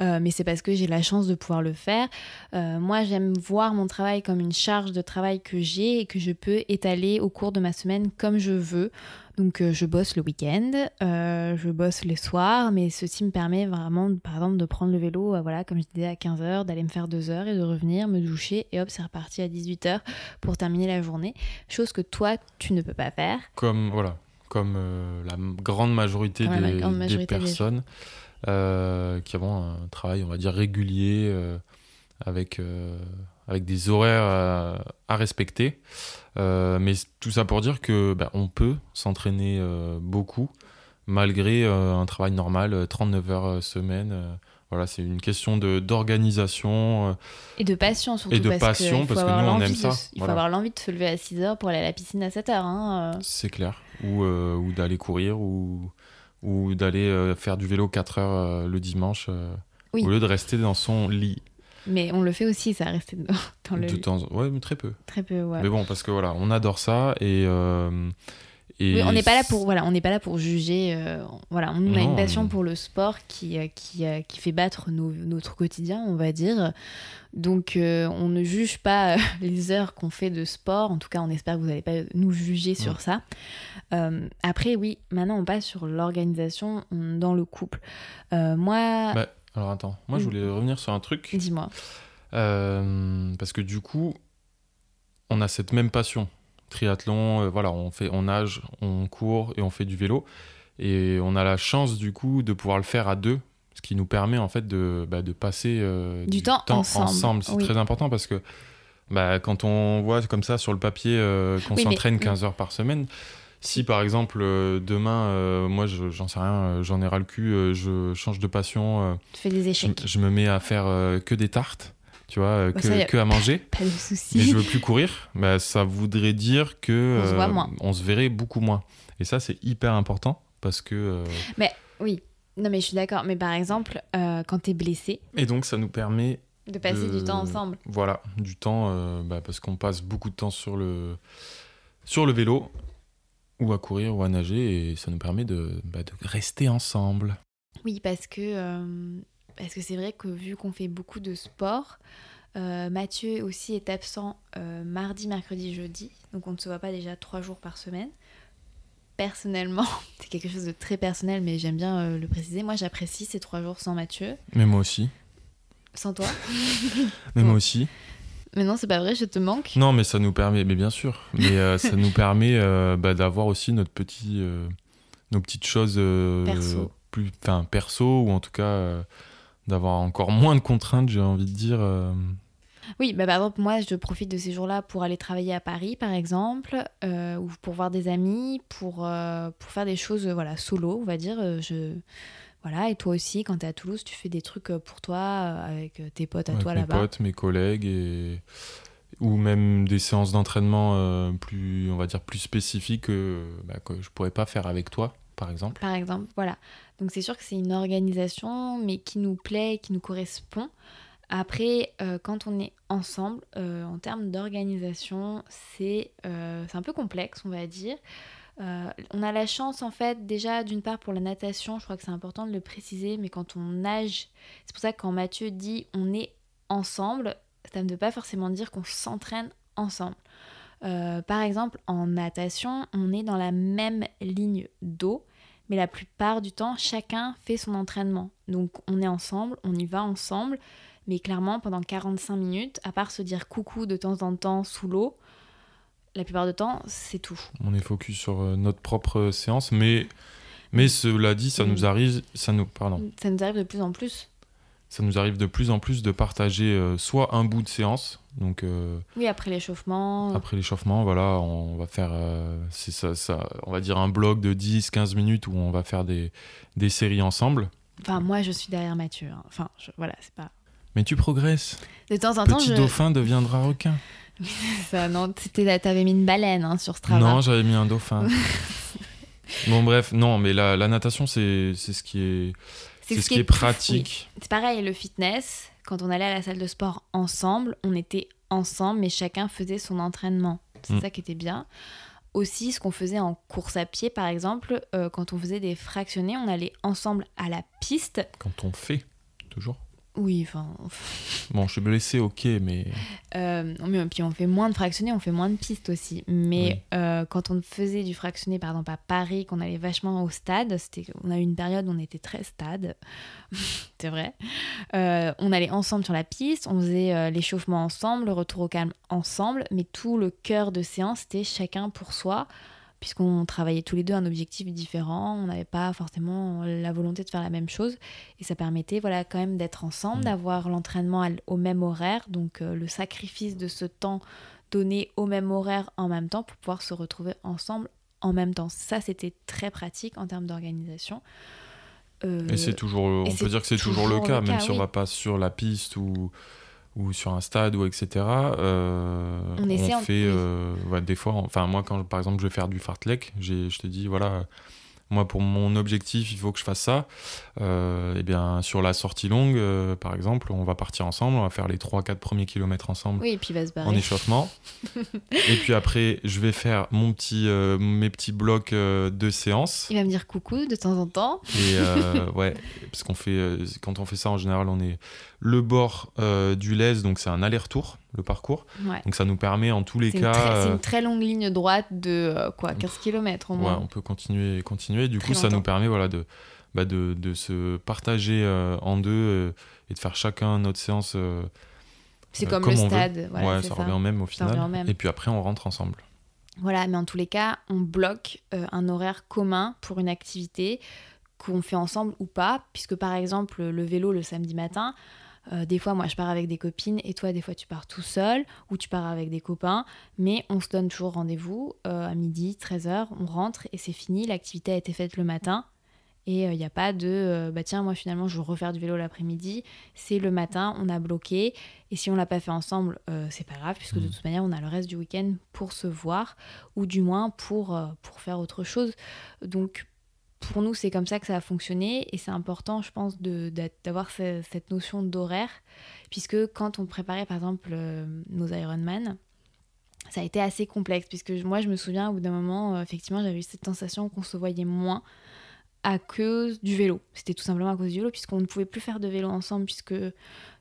Euh, mais c'est parce que j'ai la chance de pouvoir le faire. Euh, moi, j'aime voir mon travail comme une charge de travail que j'ai et que je peux étaler au cours de ma semaine comme je veux. Donc, euh, je bosse le week-end, euh, je bosse les soirs, mais ceci me permet vraiment, par exemple, de prendre le vélo, euh, voilà, comme je disais, à 15h, d'aller me faire 2 heures et de revenir, me doucher, et hop, c'est reparti à 18h pour terminer la journée. Chose que toi, tu ne peux pas faire. Comme, voilà, comme la grande majorité, Ouais, des, grande des majorité des gens. personnes qui ont un travail, on va dire, régulier, euh, avec, euh, avec des horaires euh, à respecter. Euh, mais tout ça pour dire que bah, on peut s'entraîner euh, beaucoup malgré euh, un travail normal, euh, 39 heures euh, semaine. euh, voilà, c'est une question de d'organisation. euh, Et de passion surtout. Et de parce passion, que parce que nous, on aime de ça, se- Il faut avoir l'envie de se lever à 6h pour aller à la piscine à 7h. Hein. euh. C'est clair. Ou, euh, ou d'aller courir ou, ou d'aller euh, faire du vélo 4 heures euh, le dimanche euh, Oui. au lieu de rester dans son lit. Mais on le fait aussi, ça rester dans, dans le de lit. temps Ouais, mais très peu. Très peu, ouais. Mais bon, parce que voilà, on adore ça et. euh, et Oui, on n'est pas là pour voilà, on n'est pas là pour juger. euh, voilà, on a une passion pour le sport qui euh, qui, euh, qui fait battre nos- notre quotidien, on va dire. Donc euh, on ne juge pas [LAUGHS] les heures qu'on fait de sport. En tout cas, on espère que vous n'allez pas nous juger sur ça. Euh, après, oui, maintenant on passe sur l'organisation on- dans le couple. Moi, Bah, Alors attends, moi je Mm. voulais revenir sur un truc. dis-moi. Parce que du coup, on a cette même passion. Triathlon, euh, voilà, on, fait, on nage, on court et on fait du vélo. Et on a la chance du coup de pouvoir le faire à deux, ce qui nous permet en fait de, bah, de passer euh, Du temps ensemble, C'est oui. très important parce que bah, quand on voit comme ça sur le papier euh, qu'on Oui, s'entraîne mm. 15 heures par semaine, si par exemple euh, demain, moi je- j'en sais rien, j'en ai ras le cul, je change de passion, Tu fais des je, échecs. je me mets à faire que des tartes, tu vois, euh, Bah, que, ça à manger, [LAUGHS] Pas de soucis. mais je veux plus courir, bah, ça voudrait dire que On se voit euh, moins. on se verrait beaucoup moins. Et ça, c'est hyper important parce que. euh, Oui. Non, mais je suis d'accord. Mais par exemple, quand t'es blessé, Et donc, ça nous permet, de passer de- du temps ensemble. voilà, du temps, euh, bah, parce qu'on passe beaucoup de temps sur le, sur le vélo, ou à courir, ou à nager, et ça nous permet de, bah, de rester ensemble. Oui, parce que euh, parce que c'est vrai que vu qu'on fait beaucoup de sport, euh, Mathieu aussi est absent euh, mardi, mercredi, jeudi, donc on ne se voit pas déjà trois jours par semaine. Personnellement, [LAUGHS] c'est quelque chose de très personnel, mais j'aime bien euh, le préciser. Moi, j'apprécie ces trois jours sans Mathieu, Mais moi aussi. sans toi. [LAUGHS] Mais Bon. moi aussi. Mais non, c'est pas vrai, je te manque. Non, mais ça nous permet, mais bien sûr, mais [LAUGHS] ça nous permet bah, d'avoir aussi notre petit, nos petites choses Perso. plus, enfin perso, ou en tout cas d'avoir encore moins de contraintes, j'ai envie de dire. euh. Oui, bah, par exemple, moi, je profite de ces jours-là pour aller travailler à Paris, par exemple, euh, ou pour voir des amis, pour, euh, pour faire des choses, euh, voilà, solo, on va dire. Je... Voilà, et toi aussi, quand tu es à Toulouse, tu fais des trucs pour toi, avec tes potes à Avec toi mes là-bas? potes, mes collègues et ou même des séances d'entraînement plus on va dire plus spécifiques bah, que je pourrais pas faire avec toi par exemple. Par exemple, voilà. Donc c'est sûr que c'est une organisation, mais qui nous plaît, qui nous correspond. Après, euh, quand on est ensemble, euh, en termes d'organisation, c'est euh, un peu complexe, on va dire. Euh, on a la chance, en fait, déjà, d'une part pour la natation, je crois que c'est important de le préciser, mais quand on nage, c'est pour ça que quand Mathieu dit on est ensemble, ça ne veut pas forcément dire qu'on s'entraîne ensemble. Par exemple, en natation, on est dans la même ligne d'eau, mais la plupart du temps, chacun fait son entraînement. Donc on est ensemble, on y va ensemble, mais clairement, pendant 45 minutes, à part se dire coucou de temps en temps sous l'eau, la plupart du temps, c'est tout. On est focus sur euh, notre propre séance mais mais cela dit ça Mm. nous arrive ça nous pardon Ça nous arrive de plus en plus. Ça nous arrive de plus en plus de partager euh, soit un bout de séance donc euh, Oui, après l'échauffement. Après l'échauffement, voilà, on va faire, euh, ça, ça, on va dire un bloc de 10-15 minutes où on va faire des, des séries ensemble. Enfin, moi, je suis derrière Mathieu. hein. Enfin, je- voilà, c'est pas. Mais tu progresses. De temps en temps, Petit je. dauphin deviendra requin. [LAUGHS] Ça, non, t'avais mis une baleine hein, sur Strava. Non, j'avais mis un dauphin. [LAUGHS] bon, bref, non, mais la, la natation, c'est ce qui est, c'est ce qui est oui. pratique. C'est pareil, le fitness, quand on allait à la salle de sport ensemble, on était ensemble, mais chacun faisait son entraînement. C'est Mm. ça qui était bien. Aussi, ce qu'on faisait en course à pied, par exemple, euh, quand on faisait des fractionnés, on allait ensemble à la piste. Quand on fait, toujours. Oui, enfin, [LAUGHS] Bon, je suis blessé, ok, mais Euh, mais puis on fait moins de fractionnés, on fait moins de pistes aussi. Mais euh, quand on faisait du fractionné, par exemple à Paris, qu'on allait vachement au stade, c'était, on a eu une période où on était très stade, [LAUGHS] c'est vrai. Euh, on allait ensemble sur la piste, on faisait l'échauffement ensemble, le retour au calme ensemble, mais tout le cœur de séance, c'était chacun pour soi. Puisqu'on travaillait tous les deux un objectif différent, on n'avait pas forcément la volonté de faire la même chose. Et ça permettait voilà, quand même d'être ensemble, Mm. d'avoir l'entraînement au même horaire, donc euh, le sacrifice de ce temps donné au même horaire en même temps pour pouvoir se retrouver ensemble en même temps. Ça, c'était très pratique en termes d'organisation. Euh, Et c'est toujours, on peut dire que c'est toujours, le cas, le même si on va pas sur la piste ou, ou sur un stade ou etc. euh, On essaie en- fait euh, ouais, des fois, enfin moi quand par exemple je vais faire du fartlek, j'ai, je te dis voilà, moi pour mon objectif il faut que je fasse ça. Euh, et bien sur la sortie longue, euh, par exemple, on va partir ensemble, on va faire les 3-4 premiers kilomètres ensemble Oui, et puis il va se en échauffement. [LAUGHS] et puis après, je vais faire mon petit, euh, mes petits blocs euh, de séance. Il va me dire coucou de temps en temps. Et [LAUGHS] ouais, parce qu'on fait, quand on fait ça en général, on est le bord du lez, donc c'est un aller-retour, le parcours. Ouais. Donc ça nous permet en tous les cas. c'est euh, une très longue ligne droite de euh, quoi, 15 km au ouais, moins. on peut continuer, continuer. Du Très coup, ça nous permet voilà de, bah, de, de se partager euh, en deux euh, et de faire chacun notre séance. euh, C'est euh, comme, comme le stade. Voilà, ouais, ça, ça. revient même au final. même. Et puis après, on rentre ensemble. Voilà, mais en tous les cas, on bloque euh, un horaire commun pour une activité qu'on fait ensemble ou pas, puisque par exemple le vélo le samedi matin, euh, des fois moi je pars avec des copines et toi des fois tu pars tout seul ou tu pars avec des copains, mais on se donne toujours rendez-vous euh, à midi, 13h, on rentre et c'est fini, l'activité a été faite le matin. Et il n'y a pas de euh, bah tiens, moi finalement je veux refaire du vélo l'après-midi. C'est le matin, on a bloqué. Et si on l'a pas fait ensemble, euh, c'est pas grave, puisque de Mhm. toute manière on a le reste du week-end pour se voir ou du moins pour, euh, pour faire autre chose. Donc pour nous, c'est comme ça que ça a fonctionné. Et c'est important, je pense, d'avoir ce- cette notion d'horaire, puisque quand on préparait par exemple euh, nos Ironman, ça a été assez complexe, puisque moi je me souviens au bout d'un moment, euh, effectivement, j'avais eu cette sensation qu'on se voyait moins à cause du vélo. C'était tout simplement à cause du vélo, puisqu'on ne pouvait plus faire de vélo ensemble, puisque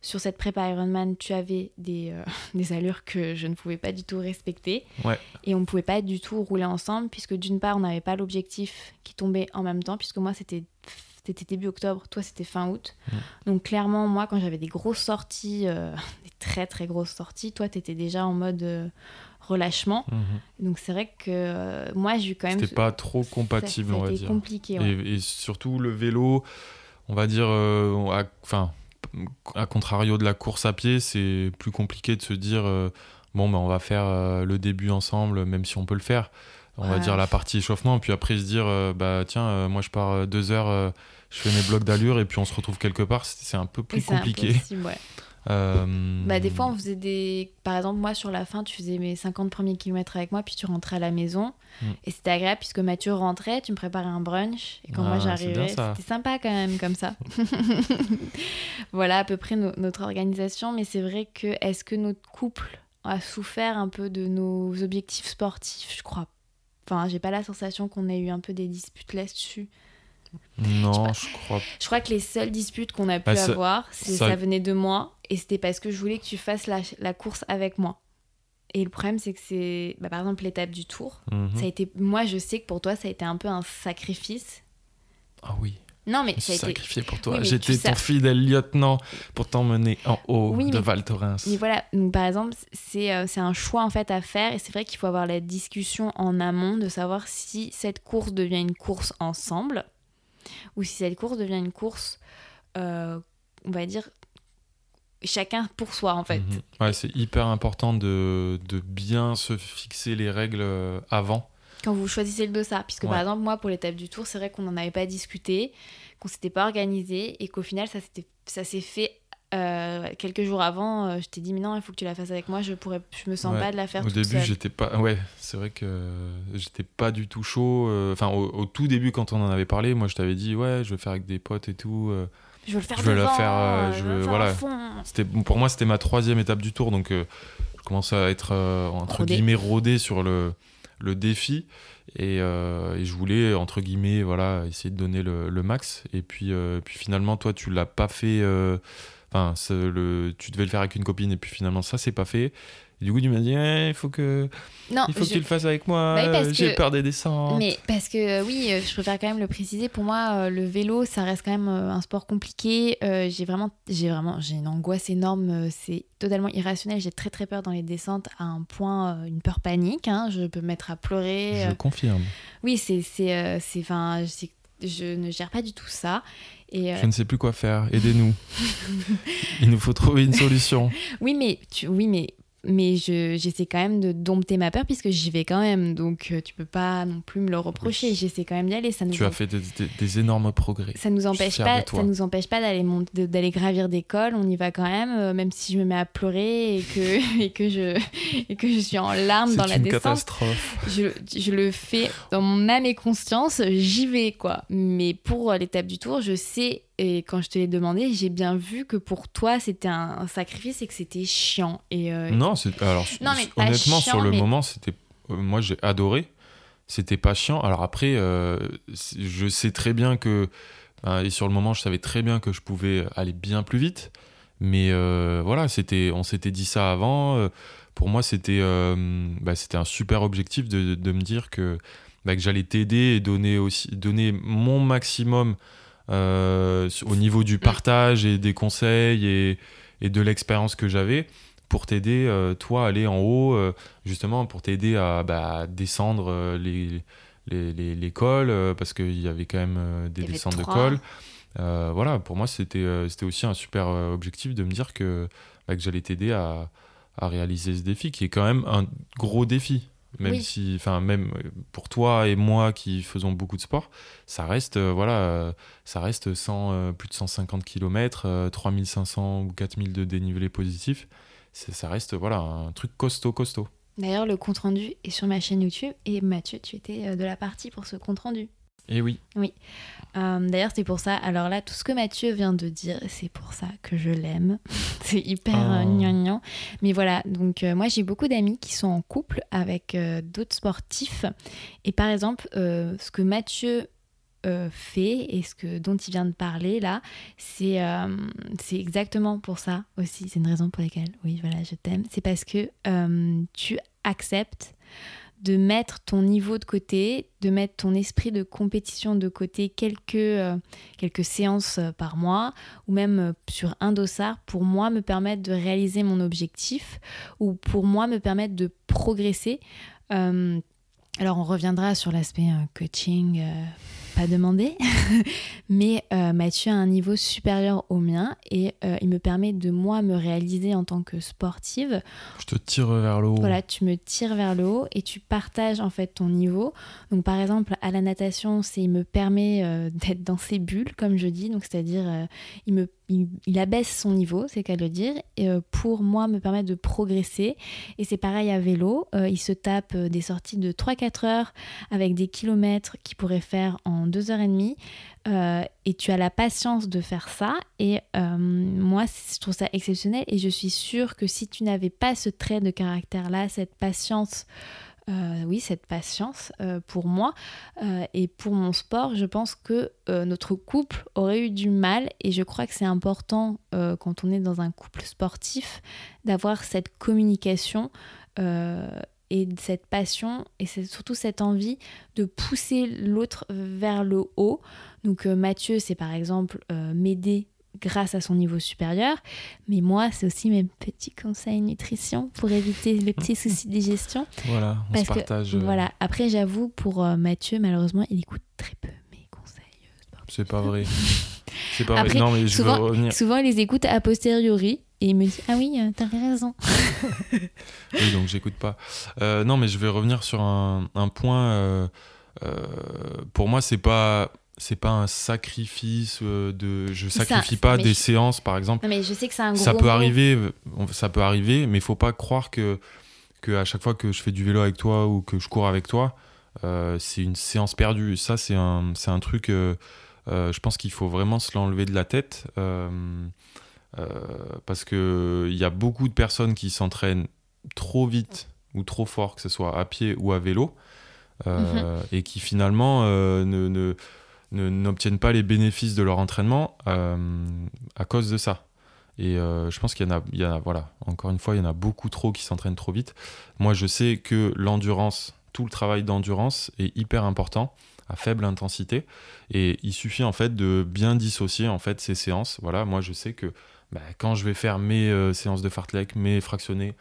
sur cette prépa Ironman, tu avais des, euh, [LAUGHS] des allures que je ne pouvais pas du tout respecter. Ouais. Et on ne pouvait pas du tout rouler ensemble, puisque d'une part, on n'avait pas l'objectif qui tombait en même temps, puisque moi, c'était c'était début octobre, toi, c'était fin août. Donc clairement, moi, quand j'avais des grosses sorties, euh, [LAUGHS] des très très grosses sorties, toi, tu étais déjà en mode euh, relâchement. Mhm. Donc c'est vrai que euh, moi, j'ai eu quand même... C'était pas trop compatible, ça, ça on va dire. compliqué, ouais. Et, et surtout le vélo, on va dire, euh, à- enfin, à contrario de la course à pied, c'est plus compliqué de se dire, euh, bon, ben, on va faire le début ensemble, même si on peut le faire. on va dire la partie échauffement, puis après se dire, bah tiens, moi je pars deux heures, je fais mes blocs d'allure et puis on se retrouve quelque part, c'est un peu plus compliqué. ouais. Euh, Bah, des fois, on faisait des. Par exemple, moi, sur la fin, tu faisais mes 50 premiers kilomètres avec moi, puis tu rentrais à la maison. Mm. Et c'était agréable puisque Mathieu rentrait, tu me préparais un brunch. Et quand Ah, moi c'est j'arrivais, c'était sympa quand même comme ça. [LAUGHS] voilà à peu près no- notre organisation. Mais c'est vrai que est-ce que notre couple a souffert un peu de nos objectifs sportifs? Je crois. Enfin, j'ai pas la sensation qu'on ait eu un peu des disputes là-dessus. Non, je crois Je crois que les seules disputes qu'on a pu Bah, ça- avoir, ça... venait de moi et c'était parce que je voulais que tu fasses la, la course avec moi. Et le problème, c'est que c'est, bah, par exemple, l'étape du tour. Mhm. Ça a été, moi, je sais que pour toi, ça a été un peu un sacrifice. Ah oui, Non, mais ça a été. sacrifié pour toi. Oui, J'étais ton sais- fidèle lieutenant pour t'emmener en haut Oui, de mais- Val Thorens. Mais voilà, donc par exemple, c'est euh, un choix en fait à faire et c'est vrai qu'il faut avoir la discussion en amont de savoir si cette course devient une course ensemble ou si cette course devient une course, euh, on va dire, chacun pour soi en fait. Mhm. Ouais, c'est hyper important de, de bien se fixer les règles euh, avant. Quand vous choisissez le dossard, puisque par exemple, moi pour l'étape du tour, c'est vrai qu'on n'en avait pas discuté, qu'on s'était pas organisé et qu'au final, ça s'est fait. euh, quelques jours avant, euh, je t'ai dit mais non, il faut que tu la fasses avec moi. Je pourrais, je me sens Ouais. pas de la faire Au toute début, j'étais pas. Ouais, c'est vrai que j'étais pas du tout chaud. euh, Enfin, au, au tout début, quand on en avait parlé, moi, je t'avais dit, ouais, je vais faire avec des potes et tout. Euh. Je veux le faire Je veux la devant, faire, euh, je je veux le faire voilà. à fond. C'était pour moi, c'était ma troisième étape du tour, donc euh, je commençais à être euh, entre Rodé. guillemets rodé sur le le défi et, euh, et je voulais entre guillemets voilà essayer de donner le, le max et puis euh, puis finalement toi tu l'as pas fait euh, enfin le tu devais le faire avec une copine et puis finalement ça c'est pas fait et du coup tu m'as dit Eh, il faut que Non, il faut que tu le fasses avec moi Bah oui, j'ai que- peur des descentes Mais parce que euh, oui, euh, je préfère quand même le préciser. Pour moi, euh, le vélo, ça reste quand même un sport compliqué. J'ai vraiment, j'ai vraiment, j'ai une angoisse énorme. c'est totalement irrationnel. J'ai très très peur dans les descentes à un point, une peur panique. hein. Je peux me mettre à pleurer. je confirme Oui, c'est, c'est, c'est, enfin, je ne gère pas du tout ça. Et euh, je ne sais plus quoi faire aidez-nous [LAUGHS] il nous faut trouver une solution oui, mais tu, oui, mais mais je, j'essaie quand même de dompter ma peur puisque j'y vais quand même. Donc euh, tu peux pas non plus me le reprocher. Oui. J'essaie quand même d'y aller. Ça nous tu as fait des, des- des énormes progrès ça nous empêche pas ça nous empêche pas d'aller d'aller gravir des cols on y va quand même euh, même si je me mets à pleurer et que [LAUGHS] et que je et que je suis en larmes dans c'est la une descente catastrophe je, je le fais dans mon âme et conscience j'y vais quoi mais pour l'étape du tour je sais et quand je te l'ai demandé j'ai bien vu que pour toi c'était un, un sacrifice et que c'était chiant et euh, Non, c'est alors Non, mais honnêtement chiant, sur le mais- moment, c'était euh, moi j'ai adoré. C'était pas chiant. Alors après euh, je sais très bien que et sur le moment, je savais très bien que je pouvais aller bien plus vite. Mais euh, voilà, c'était on s'était dit ça avant. Pour moi, c'était bah, c'était un super objectif de, de me dire que bah, que j'allais t'aider et donner aussi donner mon maximum au niveau du partage et des conseils et, et de l'expérience que j'avais pour t'aider, euh, toi, à aller en haut, euh, justement, pour t'aider à bah, descendre euh, les, les, les, les cols, euh, parce qu'il y avait quand même euh, des descentes de cols. Euh, voilà, pour moi, c'était euh, aussi un super euh, objectif de me dire que, bah, que j'allais t'aider à, à réaliser ce défi, qui est quand même un gros défi. Même Oui. si, enfin, même pour toi et moi qui faisons beaucoup de sport, ça reste, euh, voilà, euh, ça reste 100, euh, plus de 150 km, 3500 ou 4000 de dénivelé positif. Ça reste, voilà, un truc costaud, costaud. d'ailleurs le compte rendu est sur ma chaîne YouTube et Mathieu tu étais de la partie pour ce compte rendu Et oui, Euh, D'ailleurs, c'est pour ça. Alors là, tout ce que Mathieu vient de dire, c'est pour ça que je l'aime. [LAUGHS] c'est hyper euh, Oh. gnangnan. Mais voilà, donc euh, moi, j'ai beaucoup d'amis qui sont en couple avec euh, d'autres sportifs. Et par exemple, ce que Mathieu fait et ce que, dont il vient de parler là, c'est c'est exactement pour ça aussi. C'est une raison pour laquelle, oui, voilà, je t'aime. C'est parce que tu acceptes de mettre ton niveau de côté, de mettre ton esprit de compétition de côté quelques, euh, séances euh, par mois ou même euh, sur un dossard pour moi me permettre de réaliser mon objectif ou pour moi me permettre de progresser. Alors on reviendra sur l'aspect coaching, pas demandé, [LAUGHS] mais euh, Mathieu a un niveau supérieur au mien et euh, il me permet de moi me réaliser en tant que sportive. Je te tire vers le haut. Voilà, tu me tires vers le haut et tu partages en fait ton niveau. Donc par exemple à la natation, c'est il me permet euh, d'être dans ses bulles comme je dis, donc c'est-à-dire il me il, abaisse son niveau, c'est qu'à le dire, et, pour moi me permettre de progresser. Et c'est pareil à vélo, il se tape des sorties de 3-4 heures avec des kilomètres qu'il pourrait faire en 2h30. Euh, et tu as la patience de faire ça. Et euh, moi, je trouve ça exceptionnel. Et je suis sûre que si tu n'avais pas ce trait de caractère-là, cette patience, euh, oui, cette patience pour moi et pour mon sport, je pense que notre couple aurait eu du mal. Et je crois que c'est important quand on est dans un couple sportif d'avoir cette communication et cette passion et surtout cette envie de pousser l'autre vers le haut. Donc euh, Mathieu, c'est par exemple euh, m'aider grâce à son niveau supérieur, mais moi, c'est aussi mes petits conseils nutrition pour éviter les petits soucis de digestion. Voilà, on se partage. Euh, voilà. Après, j'avoue, pour Mathieu, malheureusement, il écoute très peu mes conseils. C'est pas vrai. [LAUGHS] c'est pas vrai. Non, mais je souvent, veux revenir. Souvent, il les écoute a posteriori et il me dit Ah oui, euh, t'as raison. [LAUGHS] oui, donc j'écoute pas. Euh, non, mais je vais revenir sur un, point. Euh, pour moi, c'est pas. C'est pas un sacrifice de. Je sacrifie pas des séances, par exemple. Non, mais je sais que c'est un gros Ça peut arriver, ça peut arriver, mais il faut pas croire que, que à chaque fois que je fais du vélo avec toi ou que je cours avec toi, c'est une séance perdue. Ça, c'est un, un truc. je pense qu'il faut vraiment se l'enlever de la tête. Euh, parce qu'il y a beaucoup de personnes qui s'entraînent trop vite ou trop fort, que ce soit à pied ou à vélo, euh, mhm. et qui finalement euh, ne, n'obtiennent pas les bénéfices de leur entraînement à cause de ça. Et je pense qu'il y en a, voilà, encore une fois, il y en a beaucoup trop qui s'entraînent trop vite. Moi, je sais que l'endurance, tout le travail d'endurance est hyper important à faible intensité, et il suffit en fait de bien dissocier en fait ces séances. Voilà, moi je sais que bah, quand je vais faire mes euh, séances de fartlek, mes fractionnés,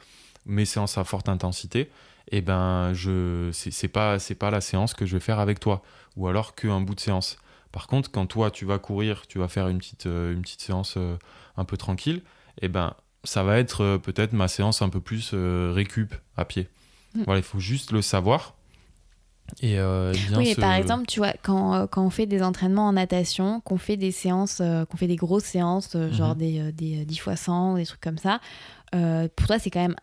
mes séances à forte intensité, et eh ben je c'est pas c'est pas la séance que je vais faire avec toi ou alors qu'un bout de séance. Par contre, quand toi tu vas courir, tu vas faire une petite euh, une petite séance euh, un peu tranquille, et eh ben ça va être peut-être ma séance un peu plus récup à pied. Mm. Voilà, il faut juste le savoir et euh, oui, par exemple, tu vois, quand, euh, quand, on fait des entraînements en natation, qu'on fait des séances, euh, qu'on fait des grosses séances, genre mhm. des, des 10 x 100 ou des trucs comme ça, pour toi, c'est quand même.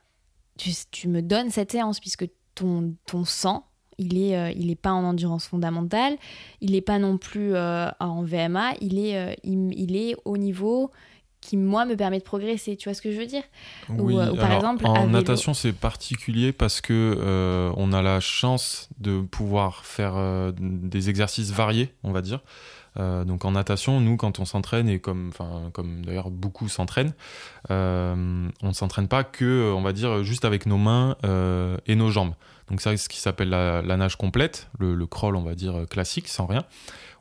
Tu, tu, me donnes cette séance puisque ton, ton sang, il est, il est pas en endurance fondamentale, il n'est pas non plus en VMA, il est, il, il, est au niveau qui moi me permet de progresser tu vois ce que je veux dire? Oui, ou, par exemple en natation c'est particulier parce que euh, on a la chance de pouvoir faire euh, des exercices variés on va dire. Euh, donc en natation nous quand on s'entraîne et comme enfin comme d'ailleurs beaucoup s'entraînent on ne s'entraîne pas que on va dire juste avec nos mains et nos jambes donc c'est ce qui s'appelle la, nage complète le, le, crawl on va dire classique sans rien.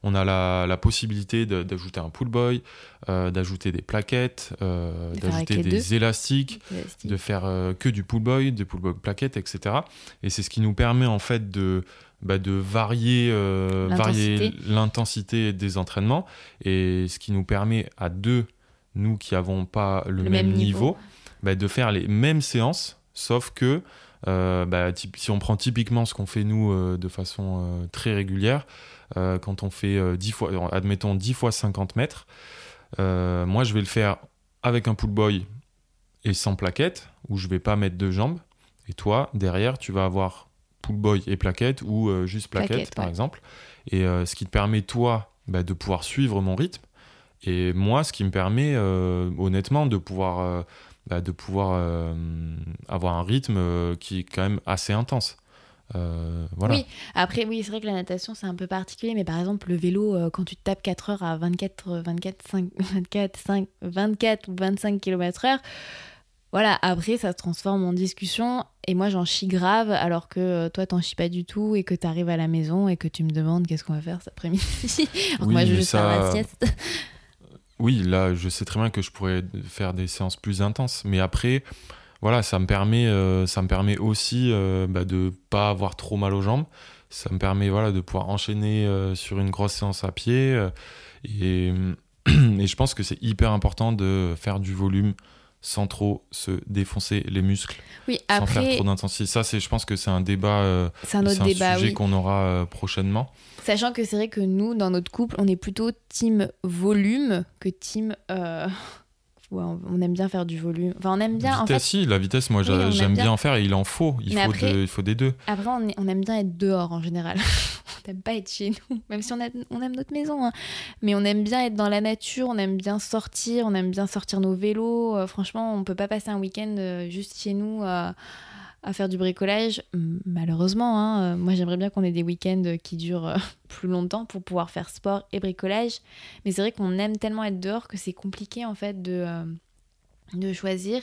On a la, possibilité d'ajouter un pull boy, euh, d'ajouter des plaquettes, euh, d'ajouter des élastiques, de faire euh, que du pull boy, des pull boy plaquettes, etc. Et c'est ce qui nous permet en fait de, bah, de varier l'intensité. des entraînements. Et ce qui nous permet à deux, nous qui n'avons pas le, même, niveau, bah, de faire les mêmes séances, sauf que bah, si on prend typiquement ce qu'on fait nous de façon très régulière, euh, quand on fait 10 euh, fois, admettons 10 fois 50 mètres, euh, moi je vais le faire avec un pull boy et sans plaquette, où je vais pas mettre deux jambes. Et toi, derrière, tu vas avoir pull boy et plaquette ou juste plaquette, par exemple. Et ce qui te permet, toi, bah, de pouvoir suivre mon rythme. Et moi, ce qui me permet, honnêtement, de pouvoir, bah, de pouvoir avoir un rythme qui est quand même assez intense. Euh, voilà. Oui, après, oui, c'est vrai que la natation, c'est un peu particulier, mais par exemple, le vélo, euh, quand tu te tapes 4 heures à 24, 24, 5, 24, 5, 24 ou 25 km/h, voilà, après, ça se transforme en discussion, et moi, j'en chie grave, alors que euh, toi, t'en chies pas du tout, et que tu arrives à la maison, et que tu me demandes qu'est-ce qu'on va faire cet après-midi. [LAUGHS] alors moi, je vais faire la sieste. Oui, là, je sais très bien que je pourrais faire des séances plus intenses, mais après, voilà, ça me permet, euh, ça me permet aussi euh, bah, de pas avoir trop mal aux jambes. Ça me permet voilà, de pouvoir enchaîner euh, sur une grosse séance à pied. euh, et, [CLEARS THROAT] et je pense que c'est hyper important de faire du volume sans trop se défoncer les muscles, Oui, sans faire après, trop d'intensité. Ça, c'est, je pense que c'est un débat, euh, c'est un autre débat, sujet oui. qu'on aura euh, prochainement. Sachant que c'est vrai que nous, dans notre couple, on est plutôt team volume que team. euh, ouais, on aime bien faire du volume. Enfin, on aime bien. En vitesse, fait, si, la vitesse, moi, Oui, j'aime bien. bien. en faire et il en faut. Il, Mais faut, après- de- il faut des deux. après, on, est- on aime bien être dehors en général. [LAUGHS] on n'aime pas être chez nous, même si on, a- on aime notre maison. hein. Mais on aime bien être dans la nature, on aime bien sortir, on aime bien sortir nos vélos. Euh, franchement, on peut pas passer un week-end euh, juste chez nous euh, à faire du bricolage. Malheureusement, hein. Euh, moi j'aimerais bien qu'on ait des week-ends qui durent euh, [LAUGHS] plus longtemps pour pouvoir faire sport et bricolage. Mais c'est vrai qu'on aime tellement être dehors que c'est compliqué en fait de, euh, de choisir.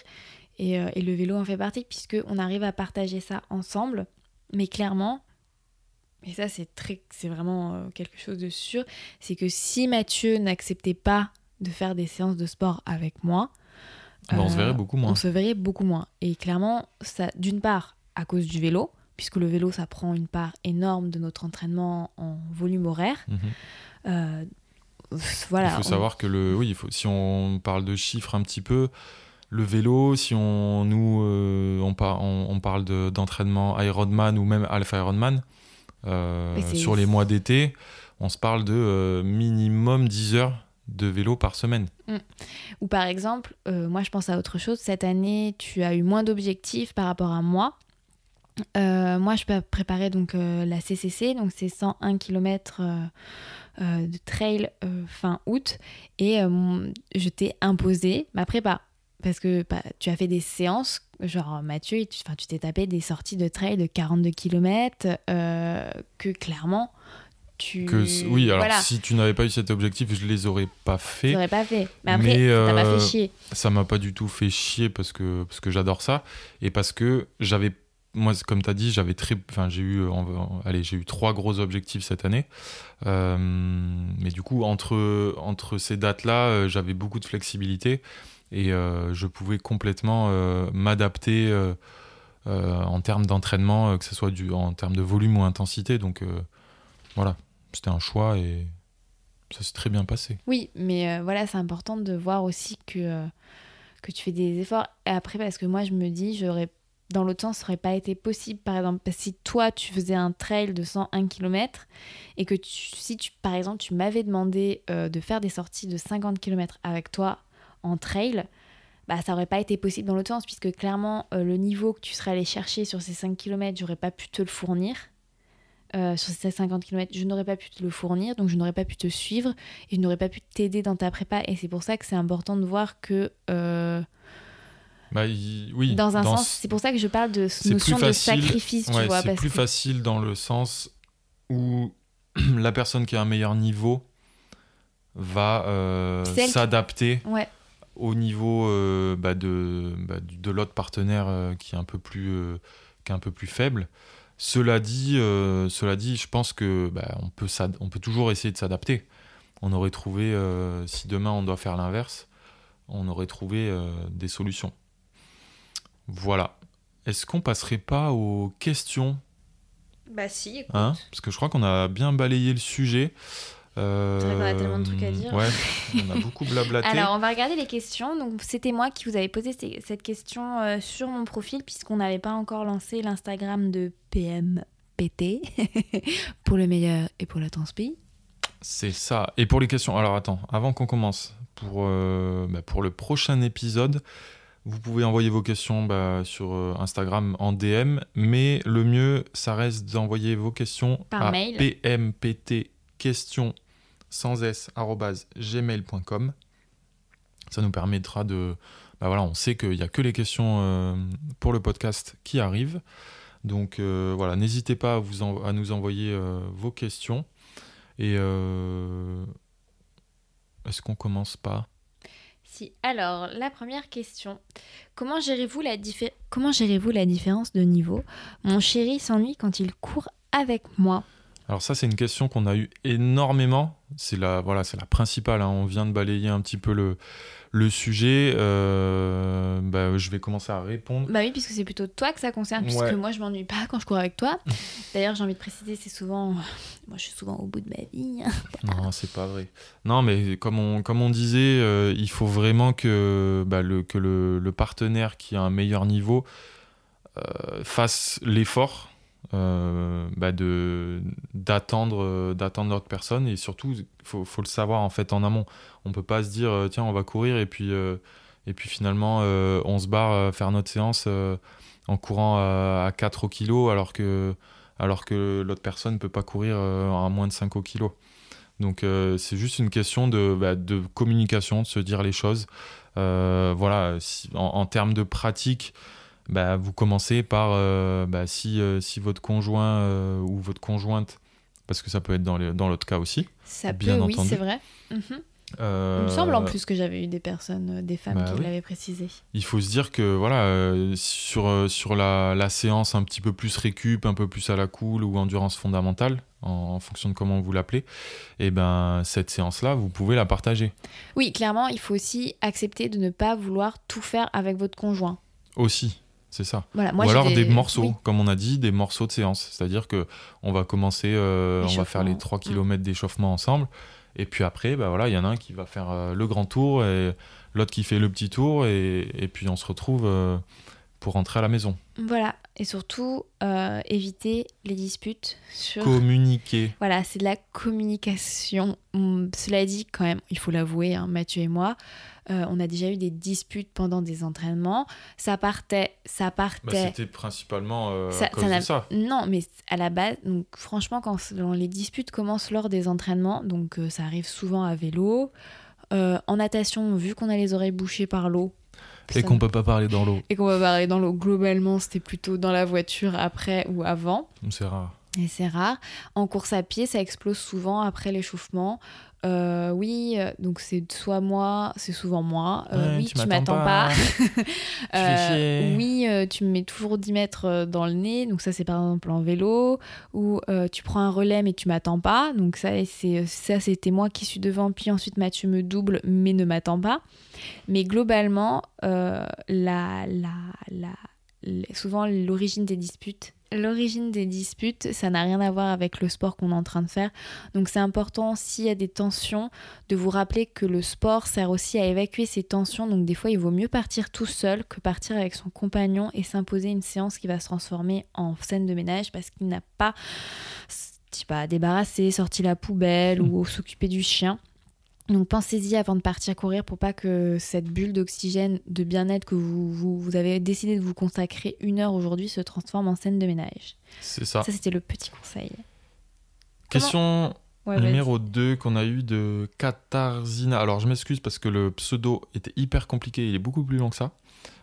Et, et le vélo en fait partie puisque on arrive à partager ça ensemble. Mais clairement, et ça c'est très, c'est vraiment quelque chose de sûr, c'est que si Mathieu n'acceptait pas de faire des séances de sport avec moi, Bah, on se euh, verrait beaucoup moins. on se verrait beaucoup moins. Et clairement, ça, d'une part, à cause du vélo, puisque le vélo, ça prend une part énorme de notre entraînement en volume horaire. Mhm. Euh, voilà. il faut on- savoir que le, oui, il faut, si on parle de chiffres un petit peu, le vélo, si on nous, euh, on, par- on, on parle de- d'entraînement Ironman ou même Alpha Ironman, euh, sur les mois d'été, on se parle de minimum 10 heures de vélo par semaine. Ou par exemple, euh, moi je pense à autre chose. Cette année, tu as eu moins d'objectifs par rapport à moi. Euh, moi, je peux préparer donc euh, la CCC, donc c'est 101 km de trail fin août, et je t'ai imposé ma prépa parce que bah, tu as fait des séances, genre Mathieu, tu t'es tapé des sorties de trail de 42 km que clairement tu. Que, c- oui, alors voilà, si tu n'avais pas eu cet objectif, je les aurais pas fait. n'aurais pas fait. Mais après, Mais, ça m'a euh, fait chier. ça m'a pas du tout fait chier parce que, parce que j'adore ça et parce que j'avais moi comme tu as dit j'avais très enfin j'ai eu allez j'ai eu trois gros objectifs cette année Euh, mais du coup entre entre ces dates là j'avais beaucoup de flexibilité et euh, je pouvais complètement euh, m'adapter euh, euh, en termes d'entraînement euh, que ce soit du en termes de volume ou intensité donc euh, voilà c'était un choix et ça s'est très bien passé Oui, mais euh, voilà, c'est important de voir aussi que, euh, que tu fais des efforts. Après, parce que moi, je me dis, j'aurais dans l'autre sens, ça aurait pas été possible, par exemple, parce que si toi, tu faisais un trail de 101 km et que si, tu, par exemple, tu m'avais demandé euh, de faire des sorties de 50 km avec toi en trail, bah, ça aurait pas été possible dans l'autre sens, puisque clairement, le niveau que tu serais allé chercher sur ces 5 km, j'aurais pas pu te le fournir. Euh, sur ces 50 km, je n'aurais pas pu te le fournir, donc je n'aurais pas pu te suivre et je n'aurais pas pu t'aider dans ta prépa. Et c'est pour ça que c'est important de voir que, euh, Bah, il- oui dans un dans sens, ce- c'est pour ça que je parle de notion de sacrifice, tu vois. c'est plus que... facile dans le sens où [CLEARS THROAT] la personne qui a un meilleur niveau va euh, qui- s'adapter Ouais, au niveau euh, bah, de, bah, de l'autre partenaire qui est un peu plus qui est un peu plus faible. Cela dit, euh, cela dit, je pense que bah, on peut s'ad- on peut toujours essayer de s'adapter. On aurait trouvé, euh, si demain on doit faire l'inverse, on aurait trouvé euh, des solutions. Voilà. Est-ce qu'on passerait pas aux questions? Bah si, écoute. hein? Parce que je crois qu'on a bien balayé le sujet. Euh, C'est vrai qu'on a tellement de trucs à dire. Ouais, on a beaucoup blablaté. Alors, on va regarder les questions. Donc, c'était moi qui vous avais posé cette question euh, sur mon profil, puisqu'on n'avait pas encore lancé l'Instagram de PMPT [LAUGHS] pour le meilleur et pour la transpi. C'est ça. Et pour les questions, alors attends, avant qu'on commence, pour, euh, bah, pour le prochain épisode, vous pouvez envoyer vos questions bah, sur euh, Instagram en DM, mais le mieux, ça reste d'envoyer vos questions Par à mail. pmptquestions sans s. Ça nous permettra de. Bah voilà, on sait qu'il n'y a que les questions euh, pour le podcast qui arrivent. Donc euh, voilà, n'hésitez pas à, vous à nous envoyer euh, vos questions. Et est-ce qu'on commence pas? Si. Alors, la première question. Comment gérez-vous la différence de niveau? Mon chéri s'ennuie quand il court avec moi. Alors ça, c'est une question qu'on a eu énormément. C'est la, voilà, c'est la principale. hein. On vient de balayer un petit peu le, le sujet. Euh, bah, je vais commencer à répondre. Bah oui, puisque c'est plutôt toi que ça concerne, puisque Ouais. moi je m'ennuie pas quand je cours avec toi. [LAUGHS] D'ailleurs, j'ai envie de préciser, c'est souvent. Moi je suis souvent au bout de ma vie. hein. Non, c'est pas vrai. Non, mais comme on, comme on disait, euh, il faut vraiment que, bah, le, que le, le partenaire qui a un meilleur niveau euh, fasse l'effort euh, bah, de d'attendre euh, d'attendre l'autre personne. Et surtout faut, faut le savoir en fait en amont. On peut pas se dire euh, tiens on va courir et puis et puis finalement on se barre faire notre séance en courant à, à 4 au alors que alors que l'autre personne peut pas courir à moins de 5 au donc c'est juste une question de, bah, de communication de se dire les choses. Voilà en termes de pratique bah, vous commencez par euh, bah, si, euh, si votre conjoint euh, ou votre conjointe, parce que ça peut être dans les- dans l'autre cas aussi. Ça Bien peut, oui, c'est vrai. Mhm. Il me semble en plus que j'avais eu des personnes, des femmes bah qui oui. l'avaient précisé. Il faut se dire que voilà, sur, sur la, la séance un petit peu plus récup, un peu plus à la cool ou endurance fondamentale, en, en fonction de comment vous l'appelez, et ben cette séance-là, vous pouvez la partager Oui, clairement, il faut aussi accepter de ne pas vouloir tout faire avec votre conjoint. aussi. C'est ça. Voilà, moi ou alors des, morceaux, oui. comme on a dit, des morceaux de séance. C'est-à-dire que on va commencer, euh, on va faire les L'échauffement. 3 km d'échauffement ensemble. Et puis après, bah voilà, il y en a un qui va faire euh, le grand tour et l'autre qui fait le petit tour. Et, et puis on se retrouve euh, pour rentrer à la maison. Voilà, et surtout euh, éviter les disputes sur. Communiquer. Voilà, c'est de la communication. Hum, cela dit, quand même, il faut l'avouer, hein, Mathieu et moi, euh, on a déjà eu des disputes pendant des entraînements. Ça partait, ça Bah, partait. C'était principalement euh, Ça- à cause ça n'a- de ça. non, mais à la base, donc franchement, quand quand les disputes commencent lors des entraînements, donc ça arrive souvent à vélo, en natation, vu qu'on a les oreilles bouchées par l'eau, Et qu'on peut pas parler dans l'eau. et qu'on va parler dans l'eau, globalement, c'était plutôt dans la voiture après ou avant. C'est rare. Et c'est rare. En course à pied, ça explose souvent après l'échauffement. Euh, oui, euh, donc c'est soit moi, c'est souvent moi. Euh, Ouais, oui, tu m'attends pas. [LAUGHS] [LAUGHS] oui, tu me mets toujours 10 mètres dans le nez. Donc ça, c'est par exemple en vélo. Ou tu prends un relais mais tu m'attends pas. Donc ça, c'est ça c'était moi qui suis devant. Puis ensuite, Mathieu me double mais ne m'attend pas. Mais globalement, la, la, la- souvent l'origine des disputes. L'origine des disputes, ça n'a rien à voir avec le sport qu'on est en train de faire. Donc c'est important, s'il y a des tensions, de vous rappeler que le sport sert aussi à évacuer ces tensions. Donc des fois, il vaut mieux partir tout seul que partir avec son compagnon et s'imposer une séance qui va se transformer en scène de ménage parce qu'il n'a pas, je sais pas, débarrassé, sorti la poubelle ou s'occuper du chien. Donc pensez-y avant de partir courir pour pas que cette bulle d'oxygène, de bien-être que vous, vous, vous avez décidé de vous consacrer une heure aujourd'hui se transforme en scène de ménage. C'est ça. Ça, c'était le petit conseil. Question Ouais, numéro 2 qu'on a eu de Katarzina. Alors je m'excuse parce que le pseudo était hyper compliqué, il est beaucoup plus long que ça.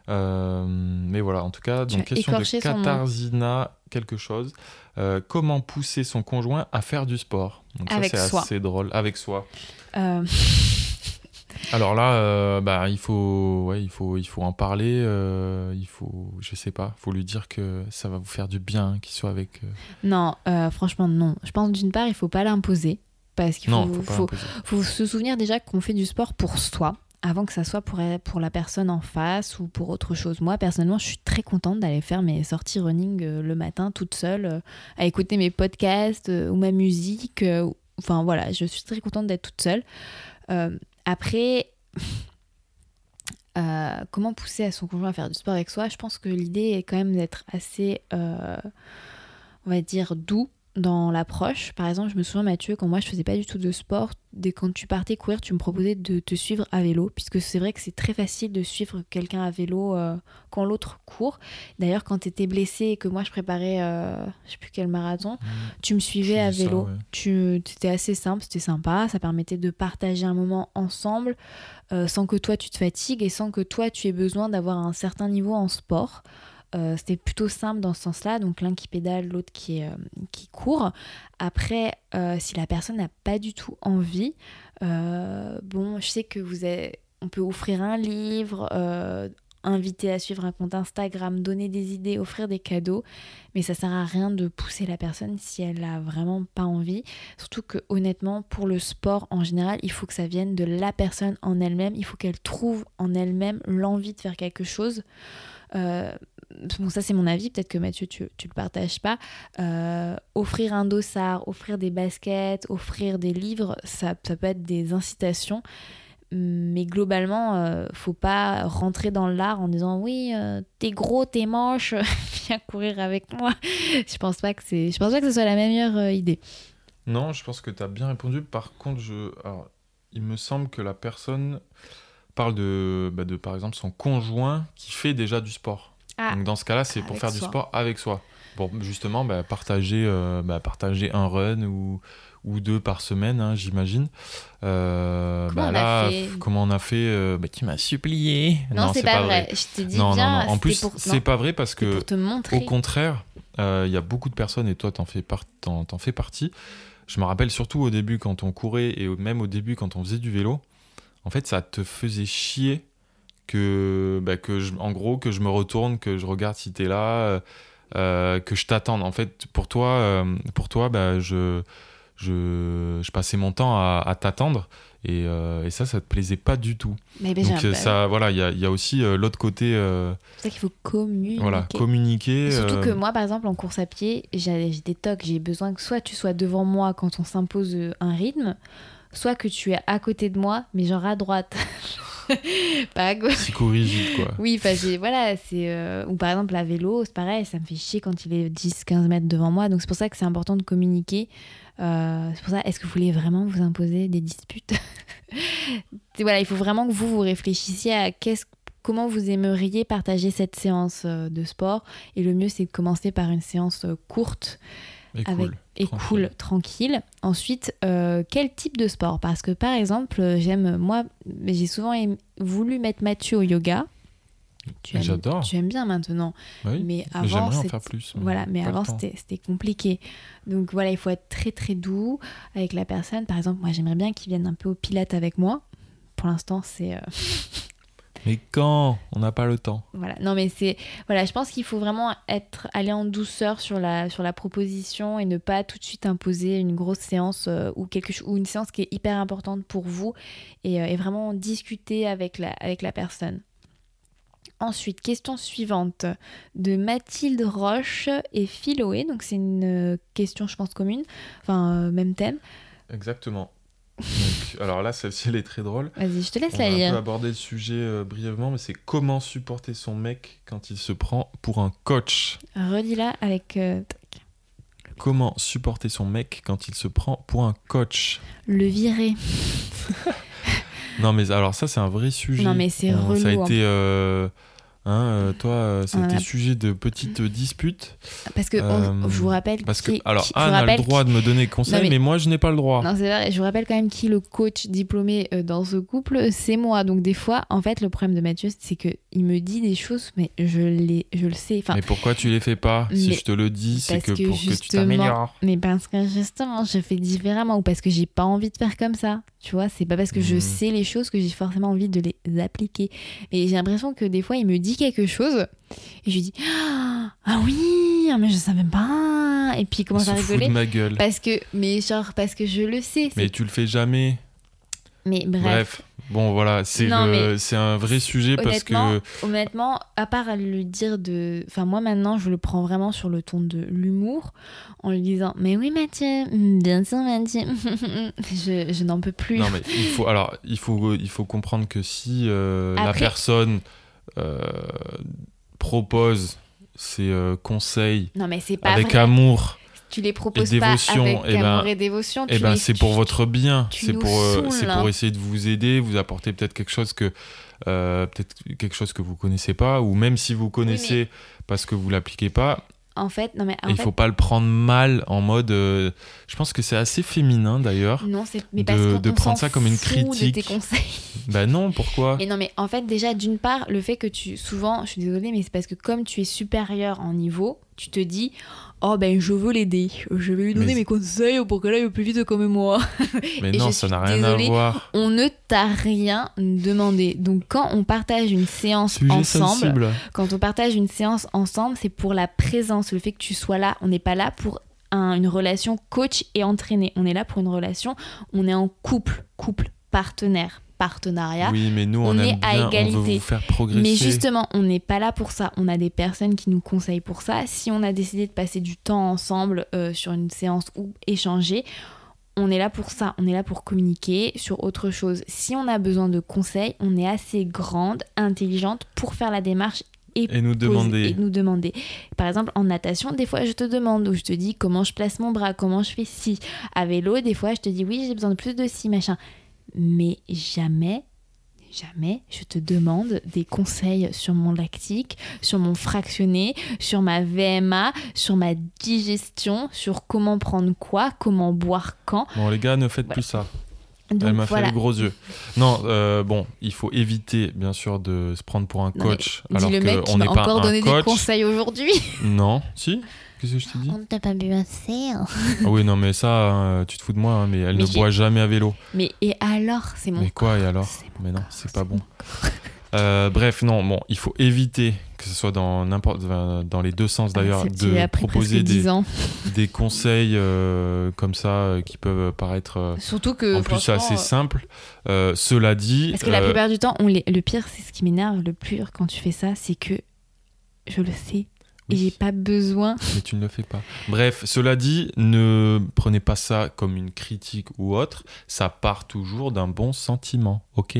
Euh, mais voilà, en tout cas, donc question de. Katarzina quelque chose. Euh, comment pousser son conjoint à faire du sport Donc ça, c'est assez drôle. Avec soi. Euh, [LAUGHS] Alors là, euh, bah, il, faut, ouais, il, faut, il faut en parler. euh, il faut, je sais pas, faut lui dire que ça va vous faire du bien qu'il soit avec. euh, non, franchement, non. Je pense d'une part, il faut pas l'imposer. Parce qu'il faut se souvenir déjà qu'on fait du sport pour soi, avant que ça soit pour, pour la personne en face ou pour autre chose. Moi, personnellement, je suis très contente d'aller faire mes sorties running euh, le matin toute seule, euh, à écouter mes podcasts euh, ou ma musique. Enfin voilà, je suis très contente d'être toute seule. Après, comment pousser à son conjoint à faire du sport avec soi? Je pense que l'idée est quand même d'être assez, on va dire, doux dans l'approche. Par exemple, je me souviens, Mathieu, quand moi je faisais pas du tout de sport, dès quand tu partais courir, tu me proposais de te suivre à vélo, puisque c'est vrai que c'est très facile de suivre quelqu'un à vélo euh, quand l'autre court. D'ailleurs, quand tu étais blessé et que moi je préparais, euh, je sais plus quel marathon, tu me suivais à Mmh. ça, vélo. ouais. Tu, c'était assez simple, c'était sympa, ça permettait de partager un moment ensemble euh, sans que toi tu te fatigues et sans que toi tu aies besoin d'avoir un certain niveau en sport. Euh, c'était plutôt simple dans ce sens-là, donc l'un qui pédale, l'autre qui, euh, qui court. Après, euh, si la personne n'a pas du tout envie, bon, je sais que vous on peut offrir un livre, inviter à suivre un compte Instagram, donner des idées, offrir des cadeaux, mais ça sert à rien de pousser la personne si elle a vraiment pas envie. Surtout que honnêtement, pour le sport en général, il faut que ça vienne de la personne en elle-même, il faut qu'elle trouve en elle-même l'envie de faire quelque chose. Bon, ça c'est mon avis, peut-être que Mathieu, tu, tu le partages pas. Euh, offrir un dossard, offrir des baskets, offrir des livres, ça, ça peut être des incitations. Mais globalement, euh, faut pas rentrer dans l'art en disant oui, euh, t'es gros, t'es moche, [LAUGHS] viens courir avec moi. je pense pas que c'est, je pense pas que ce soit la meilleure idée. Non, je pense que tu as bien répondu. Par contre, je, alors, il me semble que la personne parle de, bah, de, par exemple, son conjoint qui fait déjà du sport. Ah, Donc dans ce cas-là, c'est pour faire du sport avec soi. Pour justement bah, partager, euh, bah, partager un run ou, ou deux par semaine, hein, j'imagine. Euh, Comment bah, on là, fait comment on a fait euh, Tu m'as supplié? non, c'est pas, vrai. Je t'ai dit Non, non. En plus, pour, c'est pas vrai parce que au contraire, euh, il y a beaucoup de personnes, et toi, t'en fais, par- fais partie. Je me rappelle surtout au début, quand on courait, et même au début, quand on faisait du vélo, en fait, ça te faisait chier que, bah, que je, en gros, que je me retourne, que je regarde si t'es là, euh, euh, que je t'attende. En fait, pour toi, euh, pour toi bah, je, je, je passais mon temps à, à t'attendre. Et, et ça, ça te plaisait pas du tout. Mais Donc euh, ça, voilà, il y a, il y a aussi l'autre côté, c'est pour ça qu'il faut communiquer. voilà, communiquer. Surtout que moi, par exemple, en course à pied, j'ai des tocs. J'ai besoin que soit tu sois devant moi quand on s'impose un rythme, soit que tu es à côté de moi, mais genre à droite. [LAUGHS] pas à gauche. psychorigide, quoi. Oui. Voilà, c'est. euh, Ou par exemple, à vélo, c'est pareil, ça me fait chier quand il est 10-15 mètres devant moi. Donc c'est pour ça que c'est important de communiquer. Euh, c'est pour ça, est-ce que vous voulez vraiment vous imposer des disputes? [LAUGHS] Voilà, il faut vraiment que vous vous réfléchissiez à qu'est-ce comment vous aimeriez partager cette séance euh, de sport. Et le mieux, c'est de commencer par une séance courte Et avec cool. et tranquille. cool, tranquille. Ensuite, euh, quel type de sport? Parce que par exemple, j'aime moi, j'ai souvent voulu mettre Mathieu au yoga. Tu aimes, J'adore. Tu aimes bien maintenant, Oui. mais avant, en faire plus. voilà, mais avant c'était c'était compliqué. Donc voilà, il faut être très très doux avec la personne. Par exemple, moi j'aimerais bien qu'il vienne un peu au pilate avec moi. Pour l'instant, c'est euh, [LAUGHS] Mais quand On n'a pas le temps. voilà. Non mais c'est voilà, je pense qu'il faut vraiment être aller en douceur sur la sur la proposition et ne pas tout de suite imposer une grosse séance euh, ou quelque chose ou une séance qui est hyper importante pour vous et, euh, et vraiment discuter avec la avec la personne. Ensuite, question suivante de Mathilde Roche et Philoé. Donc, c'est une euh, question, je pense, commune. Enfin, euh, même thème. Exactement. Donc, alors là, celle-ci, elle est très drôle. Vas-y, je te laisse On la a un peu lire. abordé le sujet euh, brièvement, mais c'est comment supporter son mec quand il se prend pour un coach. Redis-la avec euh, Comment supporter son mec quand il se prend pour un coach le virer. Non, mais alors ça, c'est un vrai sujet. Non, mais c'est On- Ça a relou, été. euh, hein, euh, toi, euh, a a- sujet de petites disputes. Parce que, on- Euh, je vous rappelle. Parce que, qui- alors, qui- Anne a le droit de me donner conseil, Non, mais- mais... moi, je n'ai pas le droit. Non, c'est vrai, je vous rappelle quand même qui le coach diplômé dans ce couple, c'est moi. Donc des fois, en fait, le problème de Mathieu, c'est que il me dit des choses, mais je, les, je le sais. Enfin, Mais pourquoi tu les fais pas Si je te le dis, c'est que, que pour que tu t'améliores. mais parce que justement, je fais différemment ou parce que j'ai pas envie de faire comme ça. Tu vois, c'est pas parce que je Mhm. sais les choses que j'ai forcément envie de les appliquer. Mais j'ai l'impression que des fois, il me dit quelque chose et je lui dis Ah oui, ah, mais je savais pas. Et puis il commence Il à fout rigoler. de ma gueule. Parce que, mais genre, parce que je le sais. Mais tu le fais jamais. Mais bref. Bref. Bon, voilà, c'est le- un vrai sujet parce que. honnêtement, à part à lui dire de. Enfin, moi maintenant, je le prends vraiment sur le ton de l'humour en lui disant Mais oui, Mathieu, [LAUGHS] bien sûr, Mathieu. [LAUGHS] je je n'en peux plus. Non, mais il faut, alors, il faut, il faut comprendre que si euh, la personne euh, propose ses euh, conseils Non, mais pas avec vrai. amour, Tu les proposes et pas avec eh ben- amour et dévotion. eh tu ben, c'est pour votre bien. C'est pour, euh, c'est là. pour essayer de vous aider, vous apporter peut-être quelque chose que. euh, peut-être quelque chose que vous connaissez pas ou même si vous connaissez parce que vous l'appliquez pas En fait, non, mais en il fait, faut pas le prendre mal en mode euh, je pense que c'est assez féminin d'ailleurs non, c'est mais de- parce de prendre ça comme une de critique. tes conseils. [LAUGHS] bah non pourquoi? Mais non, mais en fait, déjà, d'une part, le fait que tu. Souvent, je suis désolée, mais c'est parce que comme tu es supérieur en niveau, tu te dis oh ben je veux l'aider, je vais lui donner Mais- mes conseils pour qu'elle aille plus vite comme moi. [LAUGHS] Mais Et non, je ça n'a rien désolée, à voir. On ne t'a rien demandé. Donc quand on partage une séance Sujet ensemble, sensible. quand on partage une séance ensemble, c'est pour la présence, le fait que tu sois là. On n'est pas là pour un- une relation coach et entraîné. On est là pour une relation, on est en couple, couple, partenaire, partenariat. Oui, mais nous, on, est à bien, on veut égalité. vous faire progresser. Mais justement, on n'est pas là pour ça. On a des personnes qui nous conseillent pour ça. Si on a décidé de passer du temps ensemble euh, sur une séance ou échanger, on est là pour ça. On est là pour communiquer sur autre chose. Si on a besoin de conseils, on est assez grande, intelligente pour faire la démarche et, Et nous demander. et nous demander. Par exemple, en natation, des fois, je te demande ou je te dis comment je place mon bras, comment je fais ci. À vélo, des fois, je te dis oui, j'ai besoin de plus de ci, machin. Mais jamais, jamais, je te demande des conseils sur mon lactique, sur mon fractionné, sur ma VMA, sur ma digestion, sur comment prendre quoi, comment boire quand. Bon, les gars, ne faites Voilà. plus ça. Donc Elle m'a voilà. fait les gros yeux. Non, euh, bon, il faut éviter, bien sûr, de se prendre pour un Non, coach. Dis alors le mec que qui on m'a n'est pas encore donné des conseils aujourd'hui. Non, si Qu'est-ce que je t'ai dit On ne t'a pas bu assez. hein. Ah oui, non, mais ça, hein, tu te fous de moi, hein, mais elle Mais ne boit jamais à vélo. Mais et alors, c'est mon Mais quoi, et alors C'est Mais non, c'est pas bon. Euh, bref, non, bon, il faut éviter que ce soit dans n'importe dans les deux sens d'ailleurs C'est- tu de proposer presque 10 des, des conseils euh, comme ça euh, qui peuvent paraître Surtout que. en plus franchement, assez simples. Euh, cela dit, Parce que la plupart du temps, on les... le pire, c'est ce qui m'énerve le plus quand tu fais ça, c'est que je le sais oui, j'ai pas besoin. mais tu ne le fais pas. Bref, cela dit, ne prenez pas ça comme une critique ou autre. Ça part toujours d'un bon sentiment, ok?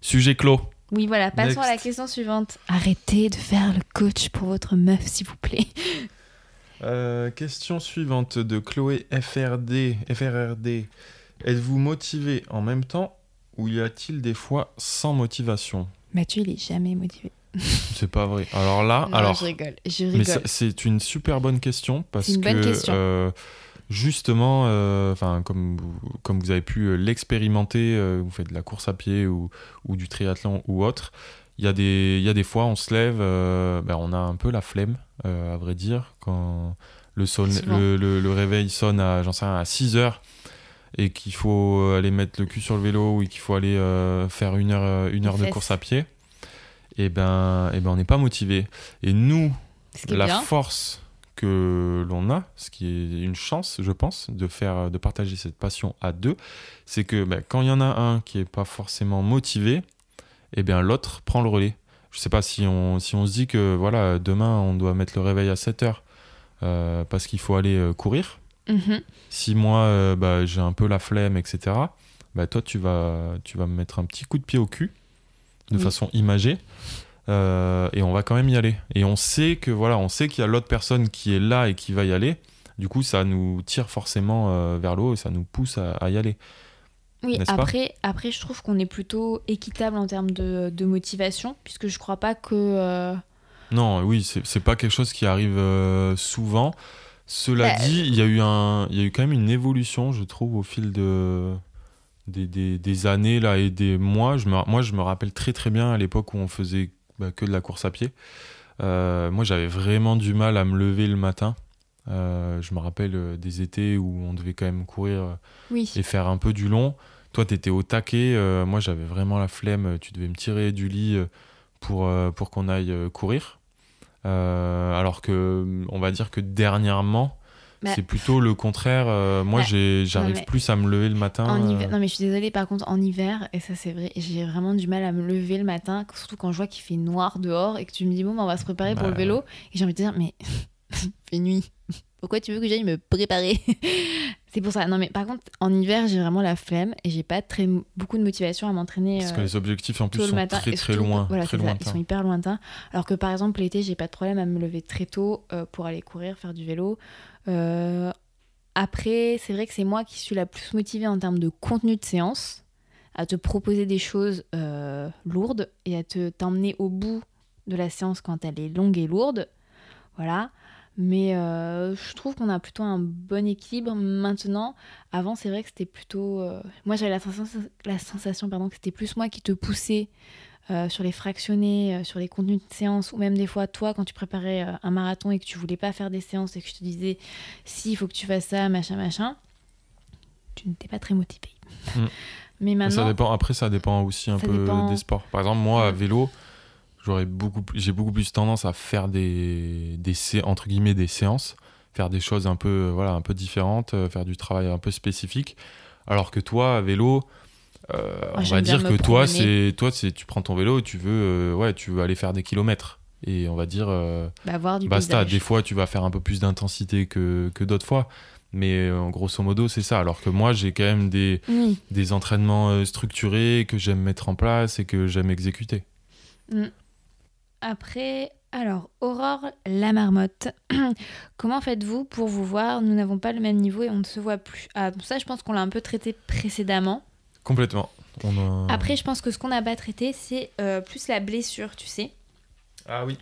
Sujet clos. Oui, voilà, passons à la question suivante. Arrêtez de faire le coach pour votre meuf, s'il vous plaît. Euh, question suivante de Chloé FRD. FRRD. Êtes-vous motivé en même temps ou y a-t-il des fois sans motivation? Mathieu, il est jamais motivé. [LAUGHS] C'est pas vrai. Alors là, non, alors, je rigole, je mais rigole. ça- c'est une super bonne question parce que question. euh, justement, euh, enfin comme vous, comme vous avez pu euh, l'expérimenter, euh, vous faites de la course à pied ou, ou du triathlon ou autre. Il y, a des, il y a des fois, on se lève, ben, on a un peu la flemme, à vrai dire, quand le, Souvent. le, le- le réveil sonne à, j'en sais rien, à 6 heures et qu'il faut aller mettre le cul sur le vélo ou qu'il faut aller euh, faire une heure, une heure de course à pied, et ben, et ben on n'est pas motivé. Et nous, la bien. force que l'on a, ce qui est une chance, je pense, de faire, de partager cette passion à deux, c'est que ben, quand il y en a un qui est pas forcément motivé, et bien l'autre prend le relais. Je sais pas si on, si on se dit que voilà demain on doit mettre le réveil à 7 heures euh, parce qu'il faut aller euh, courir. Mhm. Si moi euh, bah, j'ai un peu la flemme, etc. Bah, toi tu vas, tu vas me mettre un petit coup de pied au cul de Oui. façon imagée. Euh, et on va quand même y aller. Et on sait que voilà, on sait qu'il y a l'autre personne qui est là et qui va y aller. Du coup, ça nous tire forcément euh, vers le haut et ça nous pousse à, à y aller. Oui, après, après, je trouve qu'on est plutôt équitable en termes de, de motivation, puisque je crois pas que. euh, Non, oui, c'est pas quelque chose qui arrive souvent. Cela Bah, dit, il y, a eu un, il y a eu quand même une évolution, je trouve, au fil de, des, des- des années là, et des mois. Je me, moi, je me rappelle très très bien à l'époque où on faisait bah, que de la course à pied. Euh, moi, j'avais vraiment du mal à me lever le matin. Euh, je me rappelle euh, des étés où on devait quand même courir Oui. et faire un peu du long. Toi, tu étais au taquet. euh, moi, j'avais vraiment la flemme. Tu devais me tirer du lit pour, pour qu'on aille courir. Alors que, on va dire que dernièrement, Bah. c'est plutôt le contraire. Euh, moi, Bah, j'arrive plus à me lever le matin. En euh, non mais je suis désolée, par contre en hiver, et ça c'est vrai, j'ai vraiment du mal à me lever le matin, surtout quand je vois qu'il fait noir dehors et que tu me dis bon bah, on va se préparer pour Bah, le vélo, et j'ai envie de te dire mais il [LAUGHS] fait nuit, pourquoi tu veux que j'aille me préparer? [LAUGHS] C'est pour ça, non mais par contre en hiver j'ai vraiment la flemme et j'ai pas très, beaucoup de motivation à m'entraîner Parce que euh, les objectifs en plus sont matin. très très loin. Voilà, très ils sont hyper lointains. Alors que par exemple l'été j'ai pas de problème à me lever très tôt euh, pour aller courir, faire du vélo. Euh, après, c'est vrai que c'est moi qui suis la plus motivée en termes de contenu de séance, à te proposer des choses euh, lourdes et à te t'emmener au bout de la séance quand elle est longue et lourde. Voilà. Mais euh, je trouve qu'on a plutôt un bon équilibre maintenant. Avant, c'est vrai que c'était plutôt. Moi, j'avais la sensation, la sensation pardon, que c'était plus moi qui te poussais euh, sur les fractionnés, euh, sur les contenus de séance, ou même des fois, toi, quand tu préparais euh, un marathon et que tu voulais pas faire des séances et que je te disais, si, il faut que tu fasses ça, machin, machin, tu n'étais pas très motivé. Mm. [LAUGHS] Mais Ça dépend, après, ça dépend aussi un peu dépend. des sports. Par exemple, moi, à vélo, j'aurais beaucoup, plus- j'ai beaucoup plus tendance à faire des, des entre guillemets des séances, faire des choses un peu, voilà, un peu différentes, faire du travail un peu spécifique. Alors que toi, à vélo, euh, on va dire que toi, c'est, toi, c'est, tu prends ton vélo et tu veux, euh, ouais, tu veux aller faire des kilomètres. Et on va dire, euh, bah, voir du basta. paysage. Des fois, tu vas faire un peu plus d'intensité que, que d'autres fois. Mais euh, grosso modo, c'est ça. Alors que moi, j'ai quand même des, Oui. des entraînements structurés que j'aime mettre en place et que j'aime exécuter. Après, alors, Aurore la marmotte. [CLEARS THROAT] Comment faites-vous pour vous voir? Nous n'avons pas le même niveau et on ne se voit plus. Ah, ça, je pense qu'on l'a un peu traité précédemment. Complètement. On a- Après, je pense que ce qu'on n'a pas traité, c'est euh, plus la blessure, tu sais. Ah oui.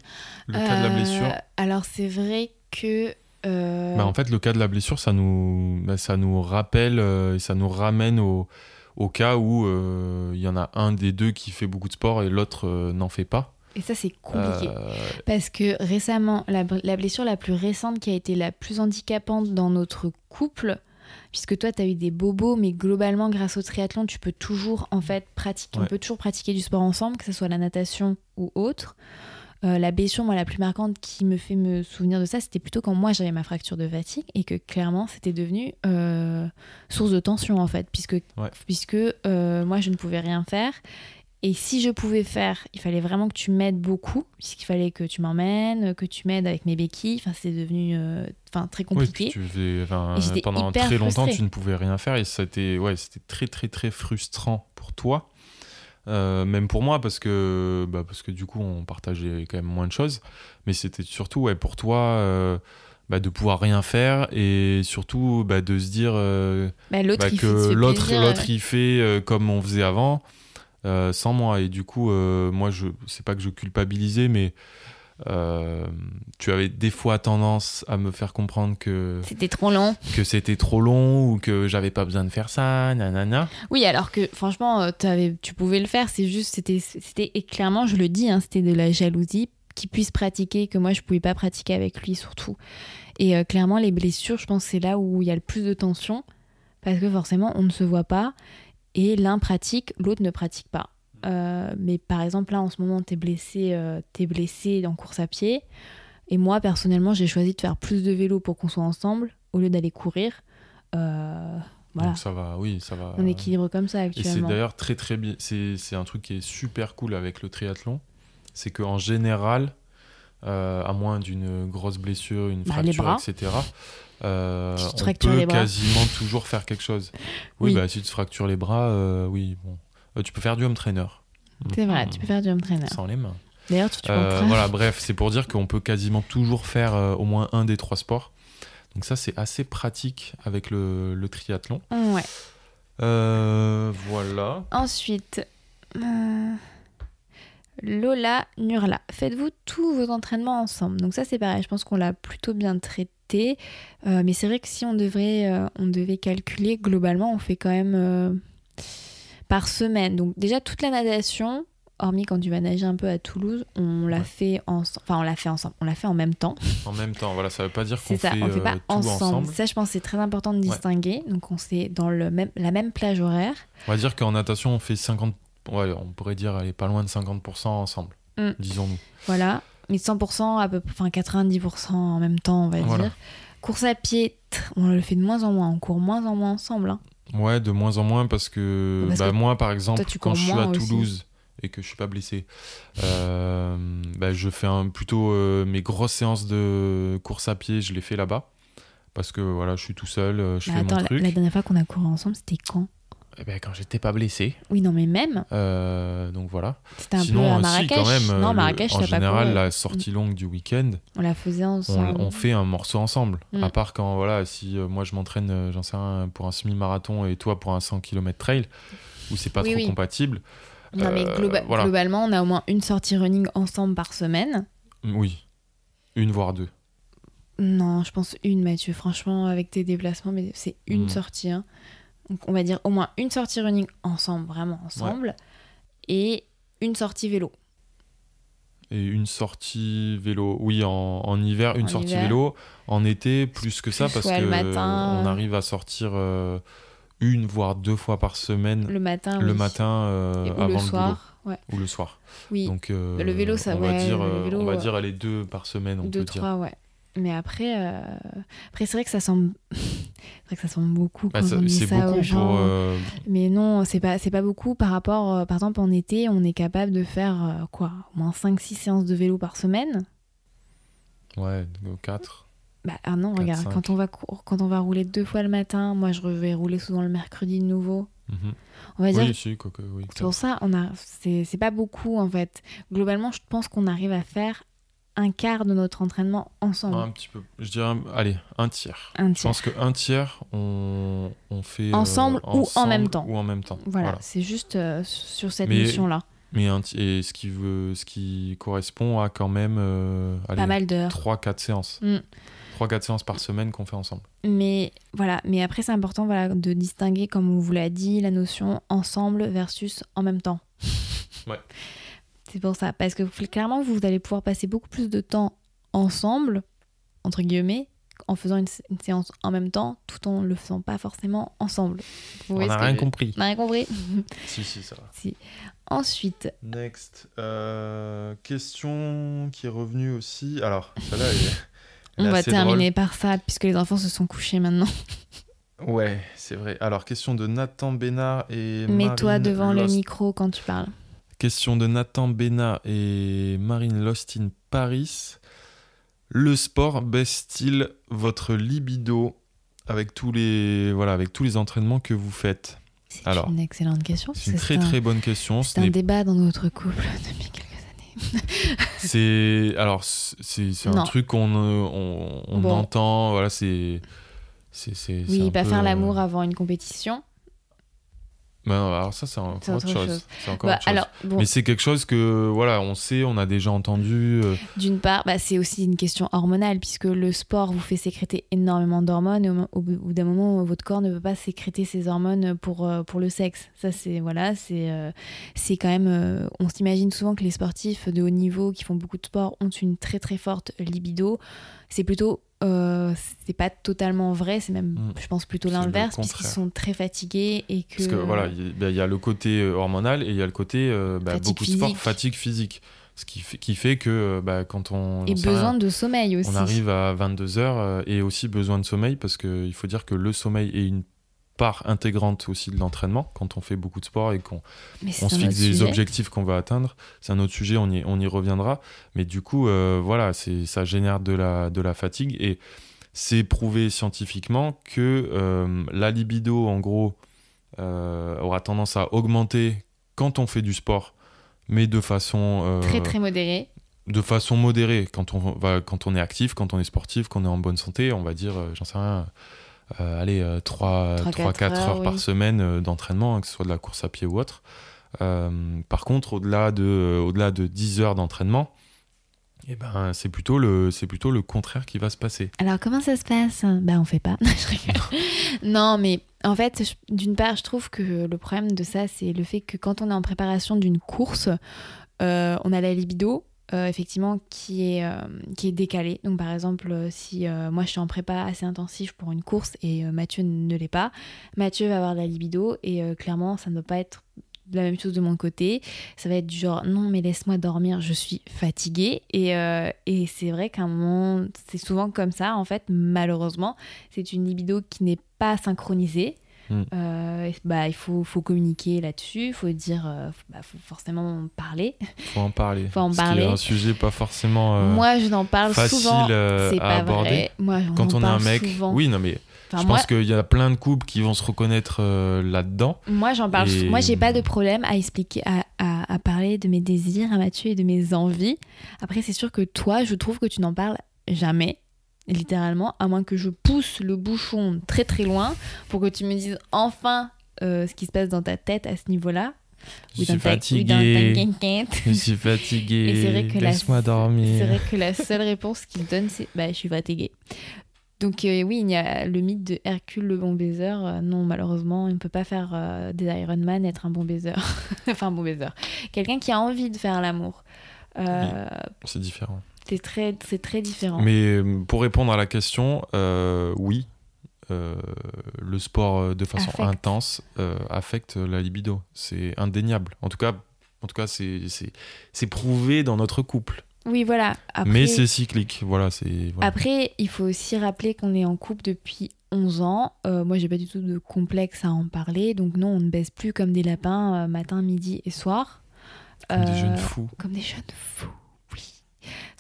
Le cas de la Euh, blessure. Alors, c'est vrai que. euh, Bah, en fait, le cas de la blessure, ça nous, bah, ça nous rappelle euh, et ça nous ramène au, au cas où euh, il y en a un des deux qui fait beaucoup de sport et l'autre euh, n'en fait pas. Et ça, c'est compliqué. Euh, Parce que récemment, la, la blessure la plus récente qui a été la plus handicapante dans notre couple, puisque toi, tu as eu des bobos, mais globalement, grâce au triathlon, tu peux toujours, en fait, pratiquer. On peut toujours pratiquer du sport ensemble, que ce soit la natation ou autre. Euh, la blessure, moi, la plus marquante qui me fait me souvenir de ça, c'était plutôt quand moi j'avais ma fracture de fatigue et que clairement c'était devenu euh, source de tension en fait, puisque, Ouais. puisque euh, moi je ne pouvais rien faire. Et si je pouvais faire, il fallait vraiment que tu m'aides beaucoup, puisqu'il fallait que tu m'emmènes, que tu m'aides avec mes béquilles. Enfin, c'est devenu euh, enfin, très compliqué. puis tu faisais- enfin, Et j'étais pendant très longtemps, frustrée. tu ne pouvais rien faire et c'était ouais, très très très frustrant pour toi. Euh, même pour moi parce que bah, parce que du coup on partageait quand même moins de choses mais c'était surtout ouais, pour toi euh, bah, de pouvoir rien faire et surtout bah, de se dire euh, Bah, que l'autre l'autre il fait comme on faisait avant euh, sans moi et du coup euh, moi je c'est pas que je culpabilisais mais euh, tu avais des fois tendance à me faire comprendre que C'était trop long. que c'était trop long ou que j'avais pas besoin de faire ça nanana Oui, alors que franchement, t'avais- tu pouvais le faire. C'est juste, c'était, c'était et clairement, je le dis, hein, c'était de la jalousie qu'il puisse pratiquer que moi je pouvais pas pratiquer avec lui surtout. Et clairement, les blessures, je pense, c'est là où il y a le plus de tension parce que forcément, on ne se voit pas et l'un pratique, l'autre ne pratique pas. Euh, mais par exemple, là, en ce moment, t'es blessé, euh, t'es blessé en course à pied. Et moi, personnellement, j'ai choisi de faire plus de vélo pour qu'on soit ensemble au lieu d'aller courir. Euh, voilà, donc ça va oui ça va on équilibre comme ça et c'est actuellement. d'ailleurs très très bien c'est un truc qui est super cool avec le triathlon c'est que en général à moins d'une grosse blessure une Bah, fracture etc euh, Si tu te on fractures peut les bras. quasiment toujours faire quelque chose oui, Oui. bah si tu te fractures les bras euh, oui bon Euh, tu peux faire du home trainer C'est vrai, Mhm. tu peux faire du home trainer. sans les mains D'ailleurs, tu, tu Euh, voilà, bref, c'est pour dire qu'on peut quasiment toujours faire au moins un des trois sports. Donc ça, c'est assez pratique avec le, le triathlon. Ouais. Voilà. Ensuite, Lola Nurla. Faites-vous tous vos entraînements ensemble Donc ça, c'est pareil. Je pense qu'on l'a plutôt bien traité. Euh, mais c'est vrai que si on devrait, euh, on devait calculer globalement, on fait quand même euh, par semaine. Donc déjà toute la natation. Hormis quand tu vas nager un peu à Toulouse, on l'a Ouais. fait ensemble. Enfin, on l'a fait ensemble. On l'a fait en même temps. En même temps, voilà, ça veut pas dire qu'on fait, on fait euh, pas tout ensemble. ensemble. Ça, je pense, c'est très important de distinguer. Donc, on s'est dans le même, la même plage horaire. On va dire qu'en natation, on fait 50... Ouais, on pourrait dire, aller pas loin de 50% ensemble, Mm. disons-nous. Voilà. Mais 100% à peu près, enfin 90% en même temps, on va Voilà. dire. Course à pied, on le fait de moins en moins. On court moins en moins ensemble. hein. Ouais, de moins en moins parce que, Parce bah, que moi, par exemple, toi, quand je suis à aussi. Toulouse et que je suis pas blessé, euh, bah, je fais un, plutôt euh, mes grosses séances de course à pied, je les fais là-bas. Parce que voilà, je suis tout seul, euh, je Mais fais attends, mon la, truc. la dernière fois qu'on a couru ensemble, c'était quand? Eh ben, quand j'étais pas blessé. Oui, non, mais même, Euh, donc voilà. c'était un Sinon, peu à si, Marrakech. quand même. euh, non, le- Marrakech, en pas général, la sortie longue du week-end, On la faisait ensemble. on fait un morceau ensemble. Mm. À part quand, voilà, si euh, moi je m'entraîne, j'en sais rien, pour un semi-marathon et toi pour un 100 km trail, où c'est pas Oui, trop oui. compatible. Non, mais globa- voilà. globalement, on a au moins une sortie running ensemble par semaine. Oui. Une voire deux. Non, je pense une, Mathieu. Franchement, avec tes déplacements, mais c'est une Mm. sortie. hein. Donc, on va dire au moins une sortie running ensemble, vraiment ensemble. Et une sortie vélo. Et une sortie vélo, oui, en, en hiver, une En sortie hiver. vélo. En été, plus que ça, parce que matin. on arrive à sortir euh, une voire deux fois par semaine Le matin. le oui. matin euh, ou avant le le, soir. Ouais. ou le soir. Oui. Donc euh, Le vélo, ça, on va dire, le vélo, on va dire les deux par semaine, on Deux, peut dire. trois, ouais. Mais après, euh, après c'est vrai que ça semble, [LAUGHS] vrai que ça semble beaucoup Bah, quand ça- on dit c'est ça aux gens. euh, Mais non, c'est pas, c'est pas beaucoup par rapport, euh, par exemple en été, on est capable de faire quoi, au moins 5-6 séances de vélo par semaine? ouais, 4. Bah ah non, regarde, quand on va cour- quand on va rouler deux fois le matin, moi je vais rouler souvent le mercredi de nouveau. On va dire, si, oui. pour ça, on a, c'est, c'est pas beaucoup en fait. Globalement, je pense qu'on arrive à faire un quart de notre entraînement ensemble. Un petit peu. Je dirais, allez, un tiers. un Je pense qu'un tiers, on, on fait. euh, Ensemble ou en même temps. Ou en même temps. Voilà, Voilà. c'est juste euh, sur cette notion-là. Mais un et ce qui, veut, ce qui correspond à quand même euh, Pas mal d'heures. 3-4 séances. Mm. 3-4 séances par semaine qu'on fait ensemble. Mais voilà, mais après c'est important voilà, de distinguer, comme on vous l'a dit, la notion ensemble versus en même temps. Ouais. [LAUGHS] C'est pour ça, parce que clairement vous allez pouvoir passer beaucoup plus de temps ensemble, entre guillemets, en faisant une, sé- une séance en même temps, tout en le faisant pas forcément ensemble. Vous on voyez n'a rien je- compris. On n'a rien compris. [LAUGHS] Si, si, ça va. si. Ensuite, Next. Euh, question qui est revenue aussi. Alors, celle-là, elle [LAUGHS] on va terminer par ça, puisque les enfants se sont couchés maintenant. Ouais, c'est vrai. Alors, question de Nathan Bénard et Mets-toi devant le micro quand tu parles. Question de Nathan Bénard et Marine Lost in Paris. Le sport baisse-t-il votre libido avec tous les voilà avec tous les entraînements que vous faites? C'est Alors, une excellente question. C'est une très un- très bonne question. Ce C'est un n'est- débat dans notre couple depuis quelques années. C'est alors c'est c'est un Non. truc qu'on euh, on, on Bon. entend voilà c'est c'est c'est Oui, un pas peu, faire euh, l'amour avant une compétition. Bah non, alors ça c'est encore C'est autre autre chose. chose. C'est encore Bah, autre chose. alors, bon, Mais c'est quelque chose que voilà on sait on a déjà entendu euh, d'une part, bah, c'est aussi une question hormonale, puisque le sport vous fait sécréter énormément d'hormones, et au, au bout d'un moment, votre corps ne peut pas sécréter ces hormones pour, euh, pour le sexe. Ça, c'est voilà, c'est euh, c'est quand même. euh, on s'imagine souvent que les sportifs de haut niveau qui font beaucoup de sport ont une très très forte libido. C'est plutôt. Euh, c'est pas totalement vrai, c'est même, Mm. je pense, plutôt l'inverse, puisqu'ils sont très fatigués et que. parce que voilà il y, a- bah, il y a le côté euh, hormonal et il y a le côté euh, bah, beaucoup de sport fatigue physique ce qui fait, qui fait que euh, bah, quand on et rien, besoin de sommeil aussi. on arrive à 22 heures et aussi besoin de sommeil parce qu'il faut dire que le sommeil est une part intégrante aussi de l'entraînement quand on fait beaucoup de sport et qu'on on se fixe des objectifs qu'on va atteindre. C'est un autre sujet, on y, on y reviendra. Mais du coup, euh, voilà, c'est, ça génère de la, de la fatigue et c'est prouvé scientifiquement que euh, la libido, en gros, euh, aura tendance à augmenter quand on fait du sport, mais de façon, euh, Très très modéré. de façon modérée. Quand on, va, quand on est actif, quand on est sportif, qu'on est en bonne santé, on va dire, j'en sais rien, allez, 3-4 Trois, quatre heures, heures, par semaine euh, d'entraînement, hein, que ce soit de la course à pied ou autre. Euh, par contre, au-delà de, euh, au-delà de 10 heures d'entraînement, eh ben, c'est plutôt, le, c'est plutôt le contraire qui va se passer. Alors comment ça se passe? Bah on fait pas. [LAUGHS] Non mais en fait, d'une part, je trouve que le problème de ça, c'est le fait que quand on est en préparation d'une course, euh, on a la libido. Euh, effectivement qui est euh, qui est décalée donc par exemple euh, si euh, moi je suis en prépa assez intensif pour une course et Mathieu ne l'est pas Mathieu va avoir de la libido et clairement ça ne doit pas être la même chose de mon côté. Ça va être du genre non mais laisse-moi dormir je suis fatiguée. Et, et c'est vrai qu'à un moment c'est souvent comme ça en fait malheureusement. C'est une libido qui n'est pas synchronisée Mm. Euh, bah, il faut, faut communiquer là-dessus il faut dire euh, faut, bah, faut forcément parler faut en parler. Faut en parler. un sujet pas forcément euh, moi je n'en parle facile souvent euh, c'est à pas aborder. vrai moi j'en Quand on est un parle mec, souvent. oui, non mais Enfin, je moi, pense qu'il y a plein de couples qui vont se reconnaître euh, là-dedans. Moi, j'en parle. Et- Moi, j'ai pas de problème à expliquer, à, à- à parler de mes désirs à Mathieu et de mes envies. Après, c'est sûr que toi, je trouve que tu n'en parles jamais, littéralement, à moins que je pousse le bouchon très très loin pour que tu me dises enfin euh, ce qui se passe dans ta tête à ce niveau-là. Je suis fatigué. Je suis fatigué. La- Laisse-moi dormir. C'est vrai que la seule réponse qu'il donne, c'est bah, je suis fatiguée. Donc euh, oui, il y a le mythe de Hercule le bon baiser. Euh, non, malheureusement, on ne peut pas faire euh, des Ironman être un bon baiser. [LAUGHS] enfin, un bon baiser. Quelqu'un qui a envie de faire l'amour. C'est différent. C'est très, c'est très différent. Mais euh, pour répondre à la question, euh, oui, euh, le sport de façon intense euh, affecte la libido. C'est indéniable. En tout cas, en tout cas, c'est c'est c'est prouvé dans notre couple. Oui, voilà. Après, Mais c'est cyclique. Voilà, c'est. voilà. après, il faut aussi rappeler qu'on est en couple depuis 11 ans. Euh, moi, j'ai pas du tout de complexe à en parler. Donc non, on ne baisse plus comme des lapins matin, midi et soir. Comme des jeunes fous. Comme des jeunes fous,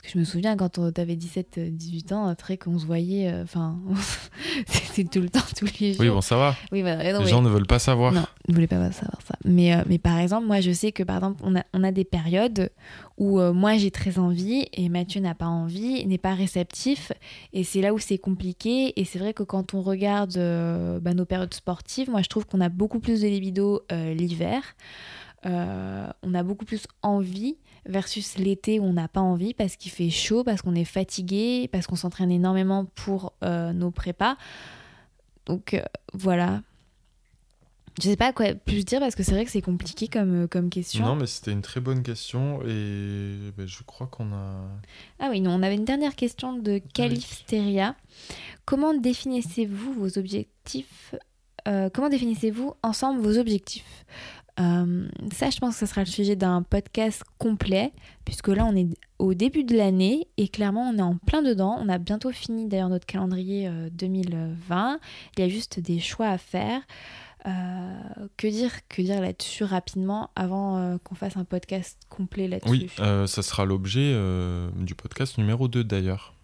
que je me souviens quand t'avais 17, euh, 18 ans, très qu'on se voyait, euh, enfin, [LAUGHS] c'était tout le temps, tous les jours. Oui, bon, ça va. Oui, voilà, non, Les mais- gens ne veulent pas savoir. non, je voulais pas savoir ça. Mais, euh, mais par exemple, moi, je sais que par exemple, on a, on a des périodes où euh, moi j'ai très envie et Mathieu n'a pas envie, n'est pas réceptif. Et c'est là où c'est compliqué. Et c'est vrai que quand on regarde bah, nos périodes sportives, moi je trouve qu'on a beaucoup plus de libido l'hiver. On a beaucoup plus envie versus l'été où on n'a pas envie parce qu'il fait chaud, parce qu'on est fatigué, parce qu'on s'entraîne énormément pour euh, nos prépas. Donc euh, voilà. Je sais pas quoi plus dire parce que c'est vrai que c'est compliqué comme, euh, comme question. Non, mais c'était une très bonne question et ben, je crois qu'on a. Ah oui, non, on avait une dernière question de Califsteria. Comment définissez-vous vos objectifs euh, Comment définissez-vous ensemble vos objectifs? Euh, Ça, je pense que ce sera le sujet d'un podcast complet, puisque là, on est au début de l'année et clairement, on est en plein dedans. On a bientôt fini d'ailleurs notre calendrier euh, 2020. Il y a juste des choix à faire. Euh, que dire, que dire là-dessus rapidement avant euh, qu'on fasse un podcast complet là-dessus? Oui, euh, ça sera l'objet euh, du podcast numéro 2 d'ailleurs.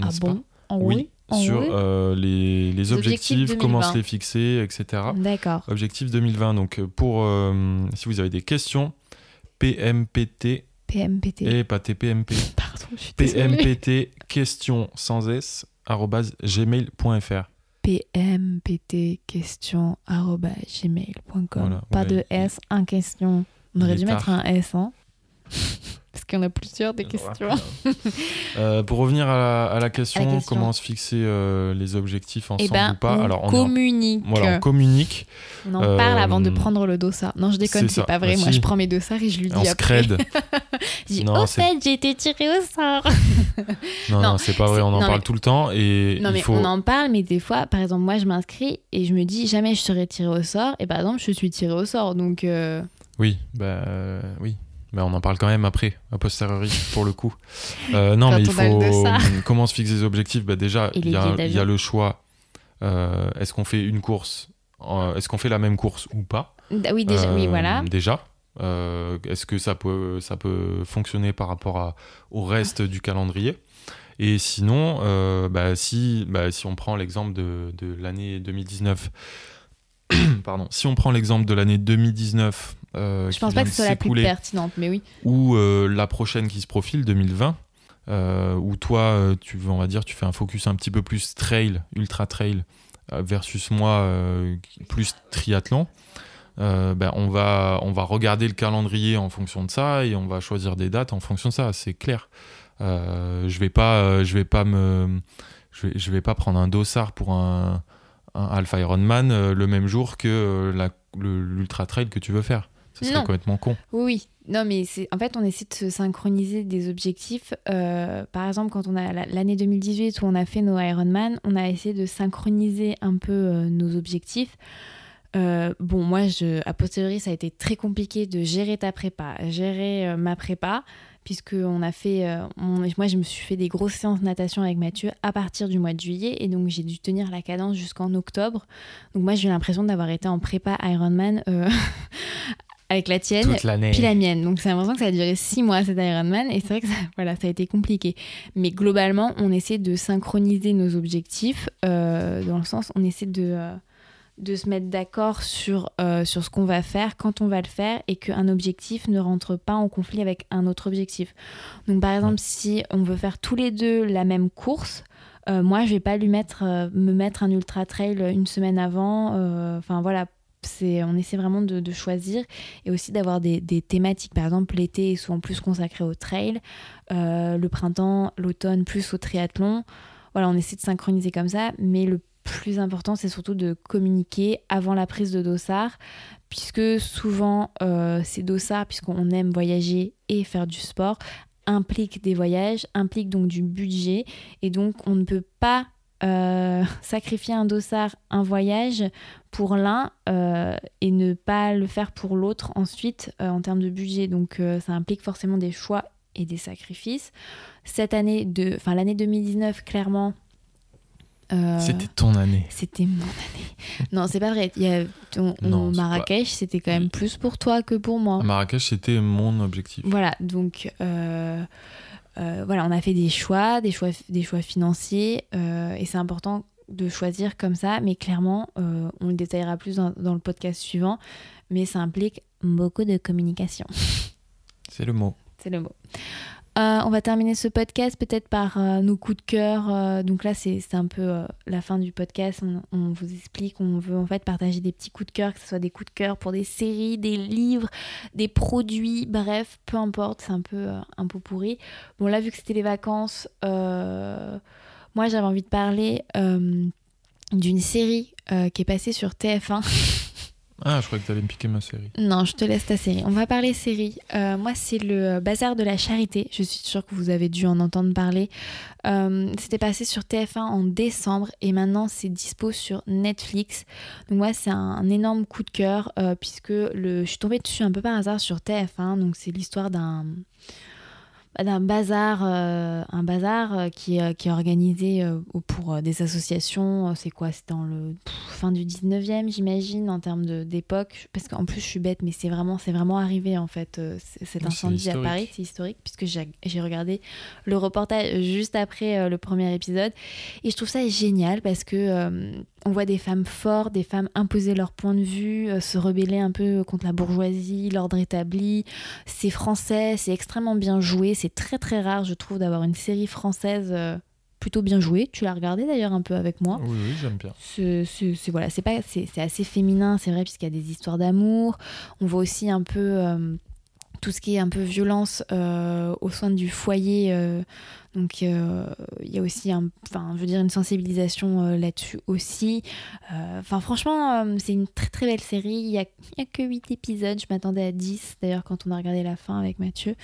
Ah bon? En Oui, En sur euh, les, les objectifs objectifs, comment 2020. se les fixer, etc. D'accord. Objectif 2020. Donc, euh, pour euh, si vous avez des questions, PMPT PMPT. et pas TPMP, [LAUGHS] Pardon, je suis désolée. PMPT question sans S arobase gmail.fr. PMPT question gmail.com. Voilà, Pas ouais, de S, un question. On aurait dû mettre un S, hein. Parce qu'il y en a plusieurs des questions. [LAUGHS] Euh, pour revenir à la, à la question, À la question. comment se fixer euh, les objectifs ensemble Eh ben, ou pas on Alors, on, en- communique. voilà, on communique, On en Euh, parle avant de prendre le dossard. Non, je déconne, c'est pas vrai. Bah, Moi, si. je prends mes dossards et je lui dis on se après. crède. [LAUGHS] Je dis, Non, au fait, j'ai été tirée au sort. [LAUGHS] Non, Non, non, c'est pas vrai, on en non, parle mais- tout le temps et Non, il mais faut. on en parle, mais des fois, par exemple, moi, je m'inscris et je me dis, jamais je serai tirée au sort. Et par exemple, je suis tirée au sort. Donc, euh, Oui, bah euh, oui. Mais on en parle quand même après, a posteriori, pour le coup. Euh, [LAUGHS] non, Quand mais il faut. [LAUGHS] Comment se fixer les objectifs? Bah, Déjà, il y, a- y le choix. euh, Est-ce qu'on fait une course Est-ce qu'on fait la même course ou pas? Oui, déjà, oui, Euh, voilà. Déjà. Est-ce que ça peut, ça peut fonctionner par rapport à, au reste du calendrier? Et sinon, bah, si, bah, si on prend l'exemple de, de l'année 2019, [COUGHS] pardon, si on prend l'exemple de l'année 2019, euh, Je pense pas que ce soit la plus pertinente, mais oui. ou euh, la prochaine qui se profile, 2020, euh, où toi, tu on va dire, tu fais un focus un petit peu plus trail, ultra trail, versus moi, plus triathlon. ben, on, va, on va regarder le calendrier en fonction de ça et on va choisir des dates en fonction de ça, c'est clair. Je vais pas, je vais pas me, je vais, je vais pas prendre un dossard pour un, un Alpha Ironman euh, le même jour que euh, l'ultra trail que tu veux faire. Ce serait Non. complètement con. Oui. Non, mais c'est en fait, on essaie de se synchroniser des objectifs. Euh, par exemple, quand on a la- l'année 2018 où on a fait nos Ironman, on a essayé de synchroniser un peu euh, nos objectifs. Euh, bon, moi, je, a posteriori, ça a été très compliqué de gérer ta prépa, gérer ma prépa, puisque on a fait, euh, on- moi, je me suis fait des grosses séances de natation avec Mathieu à partir du mois de juillet, et donc j'ai dû tenir la cadence jusqu'en octobre. Donc moi, j'ai l'impression d'avoir été en prépa Ironman euh, [LAUGHS] avec la tienne, puis la mienne. Donc j'ai l'impression que ça a duré six mois cet Ironman et c'est vrai que ça, voilà, ça a été compliqué. Mais globalement, on essaie de synchroniser nos objectifs euh, dans le sens, on essaie de, de se mettre d'accord sur, euh, sur ce qu'on va faire, quand on va le faire et qu'un objectif ne rentre pas en conflit avec un autre objectif. Donc par exemple, si on veut faire tous les deux la même course, euh, moi je vais pas lui mettre, euh, me mettre un ultra trail une semaine avant. Enfin voilà. C'est, on essaie vraiment de, de choisir et aussi d'avoir des, des thématiques. Par exemple, l'été est souvent plus consacré au trail, euh, le printemps, l'automne plus au triathlon. voilà, on essaie de synchroniser comme ça, mais le plus important, c'est surtout de communiquer avant la prise de dossard, puisque souvent euh, ces dossards, puisqu'on aime voyager et faire du sport, impliquent des voyages, impliquent donc du budget, et donc on ne peut pas euh, [LAUGHS] sacrifier un dossard, un voyage pour l'un euh, et ne pas le faire pour l'autre ensuite en termes de budget. Donc ça implique forcément des choix et des sacrifices. Cette année, enfin l'année 2019, clairement, euh, c'était ton année. C'était mon année. Non, c'est pas vrai. Il y a ton, Marrakech, c'était quand même plus pour toi que pour moi. Marrakech, c'était mon objectif. Voilà, donc euh, euh, voilà, on a fait des choix, des choix, des choix financiers, et c'est important de choisir comme ça. Mais clairement, on le détaillera plus dans, dans le podcast suivant. Mais ça implique beaucoup de communication. C'est le mot. C'est le mot. Euh, on va terminer ce podcast peut-être par euh, nos coups de cœur. Euh, donc là, c'est un peu la fin du podcast. On, vous explique, on veut en fait partager des petits coups de cœur, que ce soit des coups de cœur pour des séries, des livres, des produits, bref, peu importe, c'est un peu un pourri. Bon là, vu que c'était les vacances, moi j'avais envie de parler d'une série qui est passée sur TF1. [LAUGHS] Ah, je croyais que tu allais me piquer ma série. Non, je te laisse ta série. On va parler série. Euh, moi, c'est le Bazar de la Charité. Je suis sûre que vous avez dû en entendre parler. Euh, c'était passé sur TF1 en décembre et maintenant c'est dispo sur Netflix. Donc moi, c'est un, énorme coup de cœur euh, puisque je suis tombée dessus un peu par hasard sur TF1. Donc c'est l'histoire d'un d'un bazar, euh, un bazar euh, qui, est, qui est organisé euh, pour des associations. C'est quoi C'est dans le fin du 19e, j'imagine, en termes d'époque. Parce qu'en plus, je suis bête, mais c'est vraiment, vraiment arrivé, en fait, cet incendie à Paris. C'est historique, puisque j'ai regardé le reportage juste après le premier épisode. Et je trouve ça génial parce que on voit des femmes fortes, des femmes imposer leur point de vue, euh, se rebeller un peu contre la bourgeoisie, l'ordre établi. C'est français, c'est extrêmement bien joué. C'est très très rare, je trouve, d'avoir une série française euh, plutôt bien jouée. Tu l'as regardé d'ailleurs un peu avec moi. Oui, oui, j'aime bien. C'est voilà, c'est pas, c'est assez féminin, c'est vrai, puisqu'il y a des histoires d'amour. On voit aussi un peu euh, tout ce qui est un peu violence au sein du foyer donc euh, il y a aussi un, enfin, je veux dire une sensibilisation euh, là-dessus aussi. Euh, enfin franchement, c'est une très très belle série. Il n'y a, a, que 8 épisodes, je m'attendais à 10 d'ailleurs quand on a regardé la fin avec Mathieu.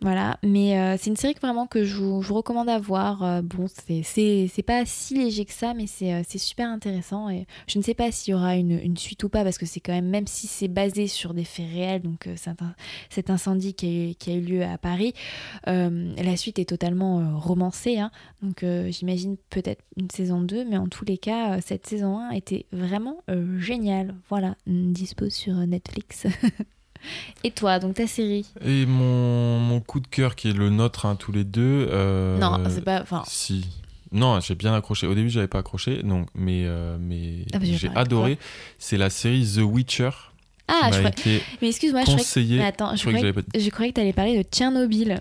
Voilà, mais euh, c'est une série que vraiment que je vous, recommande à voir. Euh, bon, c'est pas si léger que ça, mais euh, c'est super intéressant. Et je ne sais pas s'il y aura une, suite ou pas, parce que c'est quand même, même si c'est basé sur des faits réels, donc cet incendie qui a, eu, qui a, eu, lieu à Paris, la suite est totalement romancée. Hein. donc j'imagine peut-être une saison 2, mais en tous les cas, cette saison 1 était vraiment géniale. Voilà, dispose sur Netflix. [LAUGHS] Et toi, donc ta série Et mon, mon, coup de cœur qui est le nôtre, hein, tous les deux. Euh, non, c'est pas. Enfin. Si. Non, j'ai bien accroché. Au début, j'avais pas accroché, donc, mais, euh, mais ah, j'ai adoré. C'est la série The Witcher. Ah, je crois... mais excuse-moi, je croyais... Mais attends, je, croyais... Que... je croyais que tu allais parler de Tchernobyl.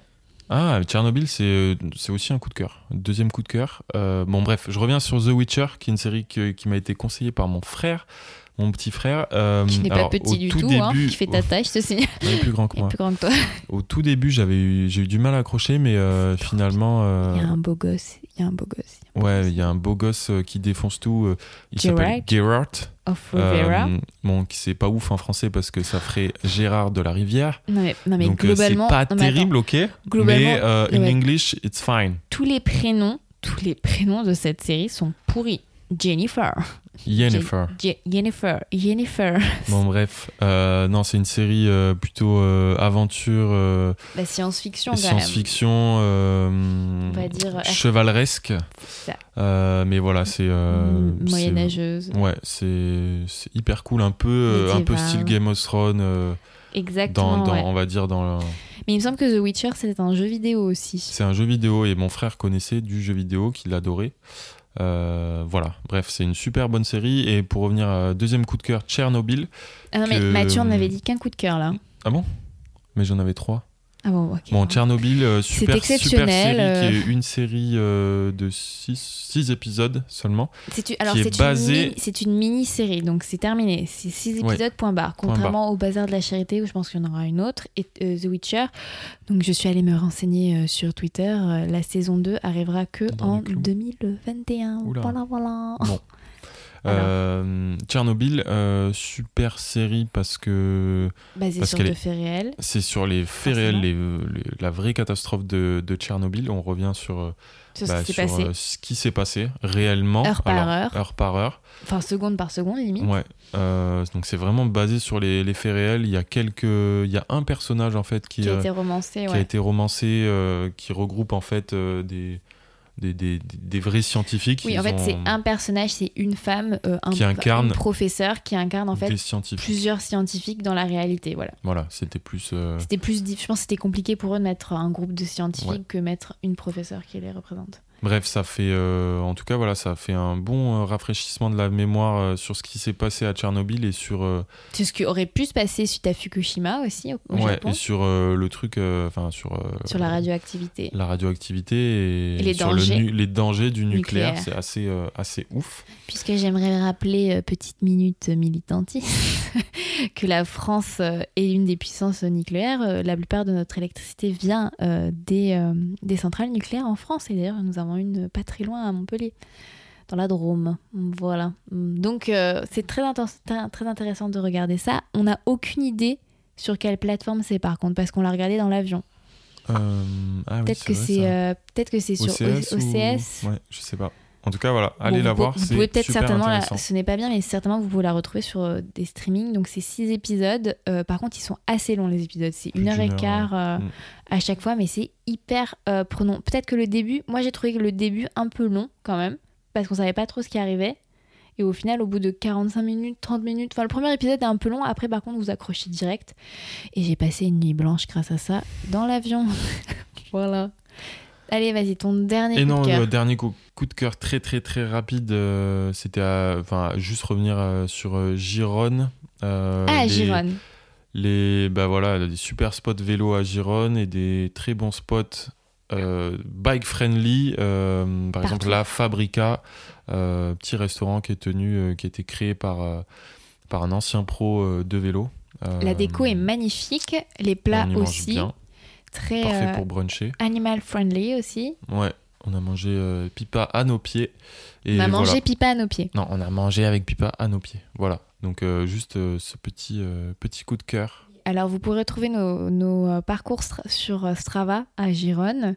Ah, Tchernobyl, c'est aussi un coup de cœur. Deuxième coup de cœur. Euh, bon, bref, je reviens sur The Witcher, qui est une série qui m'a été conseillée par mon frère mon petit frère. Euh, qui n'est pas petit du tout, hein, qui fait ta taille, je te signale. Il est plus grand que moi. plus grand que toi. Au tout début, j'avais eu, j'ai eu du mal à accrocher, mais euh, finalement. Euh, il y a un beau gosse. Il y a un beau gosse. Ouais, il y a un beau gosse qui défonce tout. il s'appelle Gerard. Of Rivera. bon, c'est pas ouf en français parce que ça ferait Gérard de la Rivière. Non mais, non mais Donc, globalement. c'est pas terrible, ok. Mais in English, it's fine. Tous les prénoms, tous les prénoms de cette série sont pourris. Jennifer. Jennifer. Jennifer. Jennifer. [LAUGHS] Bon, bref. Euh, non, c'est une série euh, plutôt euh, aventure. La science-fiction, Science-fiction. On va dire. Chevaleresque. mais voilà, c'est. Moyenâgeuse. Ouais, c'est hyper cool. Un peu, un peu style Game of Thrones. Exactement. Dans, On va dire dans. Mais il me semble que The Witcher, c'était un jeu vidéo aussi. C'est un jeu vidéo et mon frère connaissait du jeu vidéo qu'il adorait. Euh, voilà, bref, c'est une super bonne série. Et pour revenir à deuxième coup de cœur, Tchernobyl. Ah non, mais Mathieu, on avait dit qu'un coup de cœur là. Ah bon? Mais j'en avais trois. Ah bon. Bon, Tchernobyl, euh, C'est super, super exceptionnel, série, qui euh. est une série euh, de 6 épisodes seulement. C'est une- alors c'est mini-série, donc c'est terminé. C'est six Ouais. épisodes, point barre. Point Contrairement au Bazar de la Charité, où je pense qu'il y en aura une autre, et euh, The Witcher. Donc je suis allée me renseigner sur Twitter. La saison 2 arrivera que Dans en les clous. 2021. Oula. Voilà, voilà. Bon. [LAUGHS] Euh, Tchernobyl, euh, super série parce que Basé Parce sur qu'elle de est- faits réels. c'est sur les faits réels, les- les- la vraie catastrophe de, de Tchernobyl. On revient sur, euh, Sur bah, ce qui s'est sur, passé. ce qui s'est passé réellement. Heure par Alors, heure. Heure par heure. Enfin, seconde par seconde, limite. Ouais. Euh, donc c'est vraiment basé sur les, les faits réels. Il y a quelques, il y a un personnage en fait qui, Qui a été romancé, qui a été romancé, qui regroupe en fait des, des, des, des vrais scientifiques. Oui, en fait, c'est un personnage, c'est une femme, euh, un Qui incarne- professeur qui incarne en fait scientifiques. plusieurs scientifiques dans la réalité. Voilà. Voilà, c'était plus. euh, C'était plus, je pense, que c'était compliqué pour eux de mettre un groupe de scientifiques Ouais. que mettre une professeure qui les représente. Bref, ça fait, euh, en tout cas, voilà, ça fait un bon euh, rafraîchissement de la mémoire euh, sur ce qui s'est passé à Tchernobyl et sur, C'est ce qui aurait pu se passer suite à Fukushima aussi au, au ouais, Japon, et sur le truc, enfin sur, sur la radioactivité. la radioactivité et, Et les sur dangers. le les dangers du nucléaire. Nucléaire. C'est assez, assez ouf. Puisque j'aimerais rappeler, petite minute militantiste, [LAUGHS] que la France est une des puissances nucléaires. La plupart de notre électricité vient des, des centrales nucléaires en France. Et d'ailleurs, nous avons une pas très loin à Montpellier, dans la Drôme. Voilà. Donc, euh, c'est très, très, intéressant de regarder ça. On n'a aucune idée sur quelle plateforme c'est par contre, parce qu'on l'a regardé dans l'avion. Euh, ah oui, Peut-être que c'est euh, peut-être que c'est sur OCS, ou-. Ouais, je sais pas. En tout cas, voilà, allez Bon, la vous, voir. Vous pouvez peut-être certainement, la- ce n'est pas bien, mais certainement vous pouvez la retrouver sur euh, des streamings. Donc c'est six épisodes. Euh, par contre, ils sont assez longs les épisodes. C'est une heure et quart euh, Mm. à chaque fois, mais c'est hyper prenant. Peut-être que le début, moi j'ai trouvé que le début un peu long quand même, parce qu'on savait pas trop ce qui arrivait. Et au final, au bout de 45 minutes, 30 minutes, enfin le premier épisode est un peu long. Après, par contre, vous accrochez direct. Et j'ai passé une nuit blanche grâce à ça dans l'avion. [LAUGHS] voilà. Allez, vas-y, ton dernier Et coup non, de cœur. le dernier coup, coup de cœur très très très rapide, euh, c'était à- enfin juste revenir euh, sur euh, Gironne. euh, Ah, les- Gironne. Les bah voilà, des super spots vélo à Gironne et des très bons spots bike friendly. par Partout. exemple, la Fabrica, petit restaurant qui est tenu, qui a été créé par par un ancien pro de vélo. La déco est magnifique, les plats aussi, bien, très parfait euh, pour bruncher. animal friendly aussi. Ouais, on a mangé euh, pipa à nos pieds. Et on a mangé voilà. pipa à nos pieds. Non, on a mangé avec pipa à nos pieds. Voilà. Donc euh, juste euh, ce petit petit coup de cœur. Alors vous pourrez trouver nos, nos, parcours sur Strava à Gironne,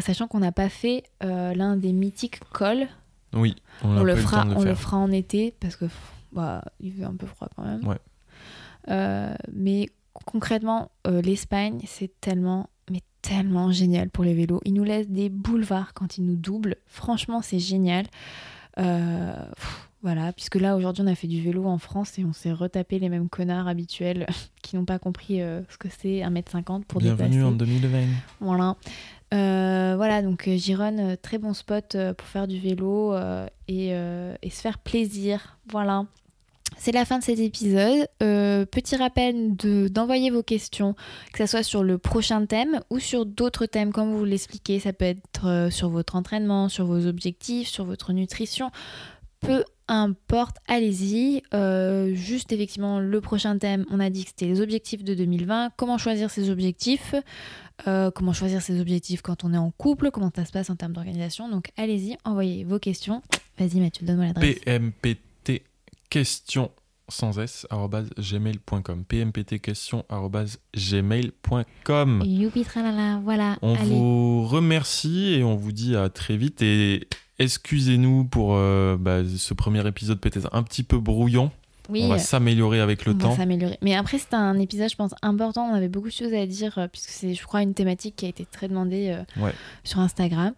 sachant qu'on n'a pas fait l'un des mythiques cols. Oui, on, On, le fera, le on le fera en été parce que bah, il fait un peu froid quand même. Ouais. Mais concrètement, euh, l'Espagne, c'est tellement, mais tellement génial pour les vélos. Ils nous laissent des boulevards quand ils nous doublent. Franchement, c'est génial. Euh, pff, voilà, puisque là aujourd'hui on a fait du vélo en France et on s'est retapé les mêmes connards habituels [LAUGHS] qui n'ont pas compris euh, ce que c'est 1m50 pour Bienvenue dépasser. en 2020. Voilà. Euh, voilà, donc Gironne, très bon spot pour faire du vélo et, et se faire plaisir. Voilà. C'est la fin de cet épisode. Euh, petit rappel de- d'envoyer vos questions, que ce soit sur le prochain thème ou sur d'autres thèmes, comme vous l'expliquez. Ça peut être euh, sur votre entraînement, sur vos objectifs, sur votre nutrition. Peu importe, allez-y. Euh, juste effectivement, le prochain thème, on a dit que c'était les objectifs de 2020. Comment choisir ces objectifs? Comment choisir ses objectifs quand on est en couple, comment ça se passe en termes d'organisation? Donc allez-y, envoyez vos questions. Vas-y Mathieu, donne-moi l'adresse. PMPT question sans s gmail.com pmpt question gmail.com Youpi tralala, voilà. on allez. vous remercie et on vous dit à très vite et excusez-nous pour euh, bah, ce premier épisode peut-être un petit peu brouillon Oui, on va s'améliorer avec le on va temps s'améliorer. Mais après, c'est un épisode, je pense, important. On avait beaucoup de choses à dire, euh, puisque c'est, je crois, une thématique qui a été très demandée euh, Ouais. sur Instagram.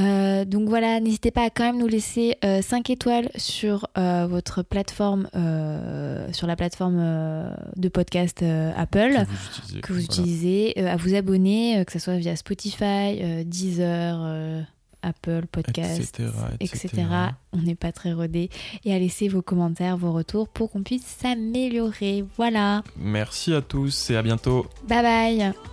Euh, donc voilà, n'hésitez pas à quand même nous laisser 5 étoiles sur euh, votre plateforme, euh, sur la plateforme euh, de podcast euh, Apple. que vous utilisez, que vous Voilà. utilisez, euh, à vous abonner, euh, que ce soit via Spotify, euh, Deezer, euh, Apple Podcast, etc., etc. etc. On n'est pas très rodé. Et à laisser vos commentaires, vos retours pour qu'on puisse s'améliorer. Voilà. merci à tous et à bientôt Bye bye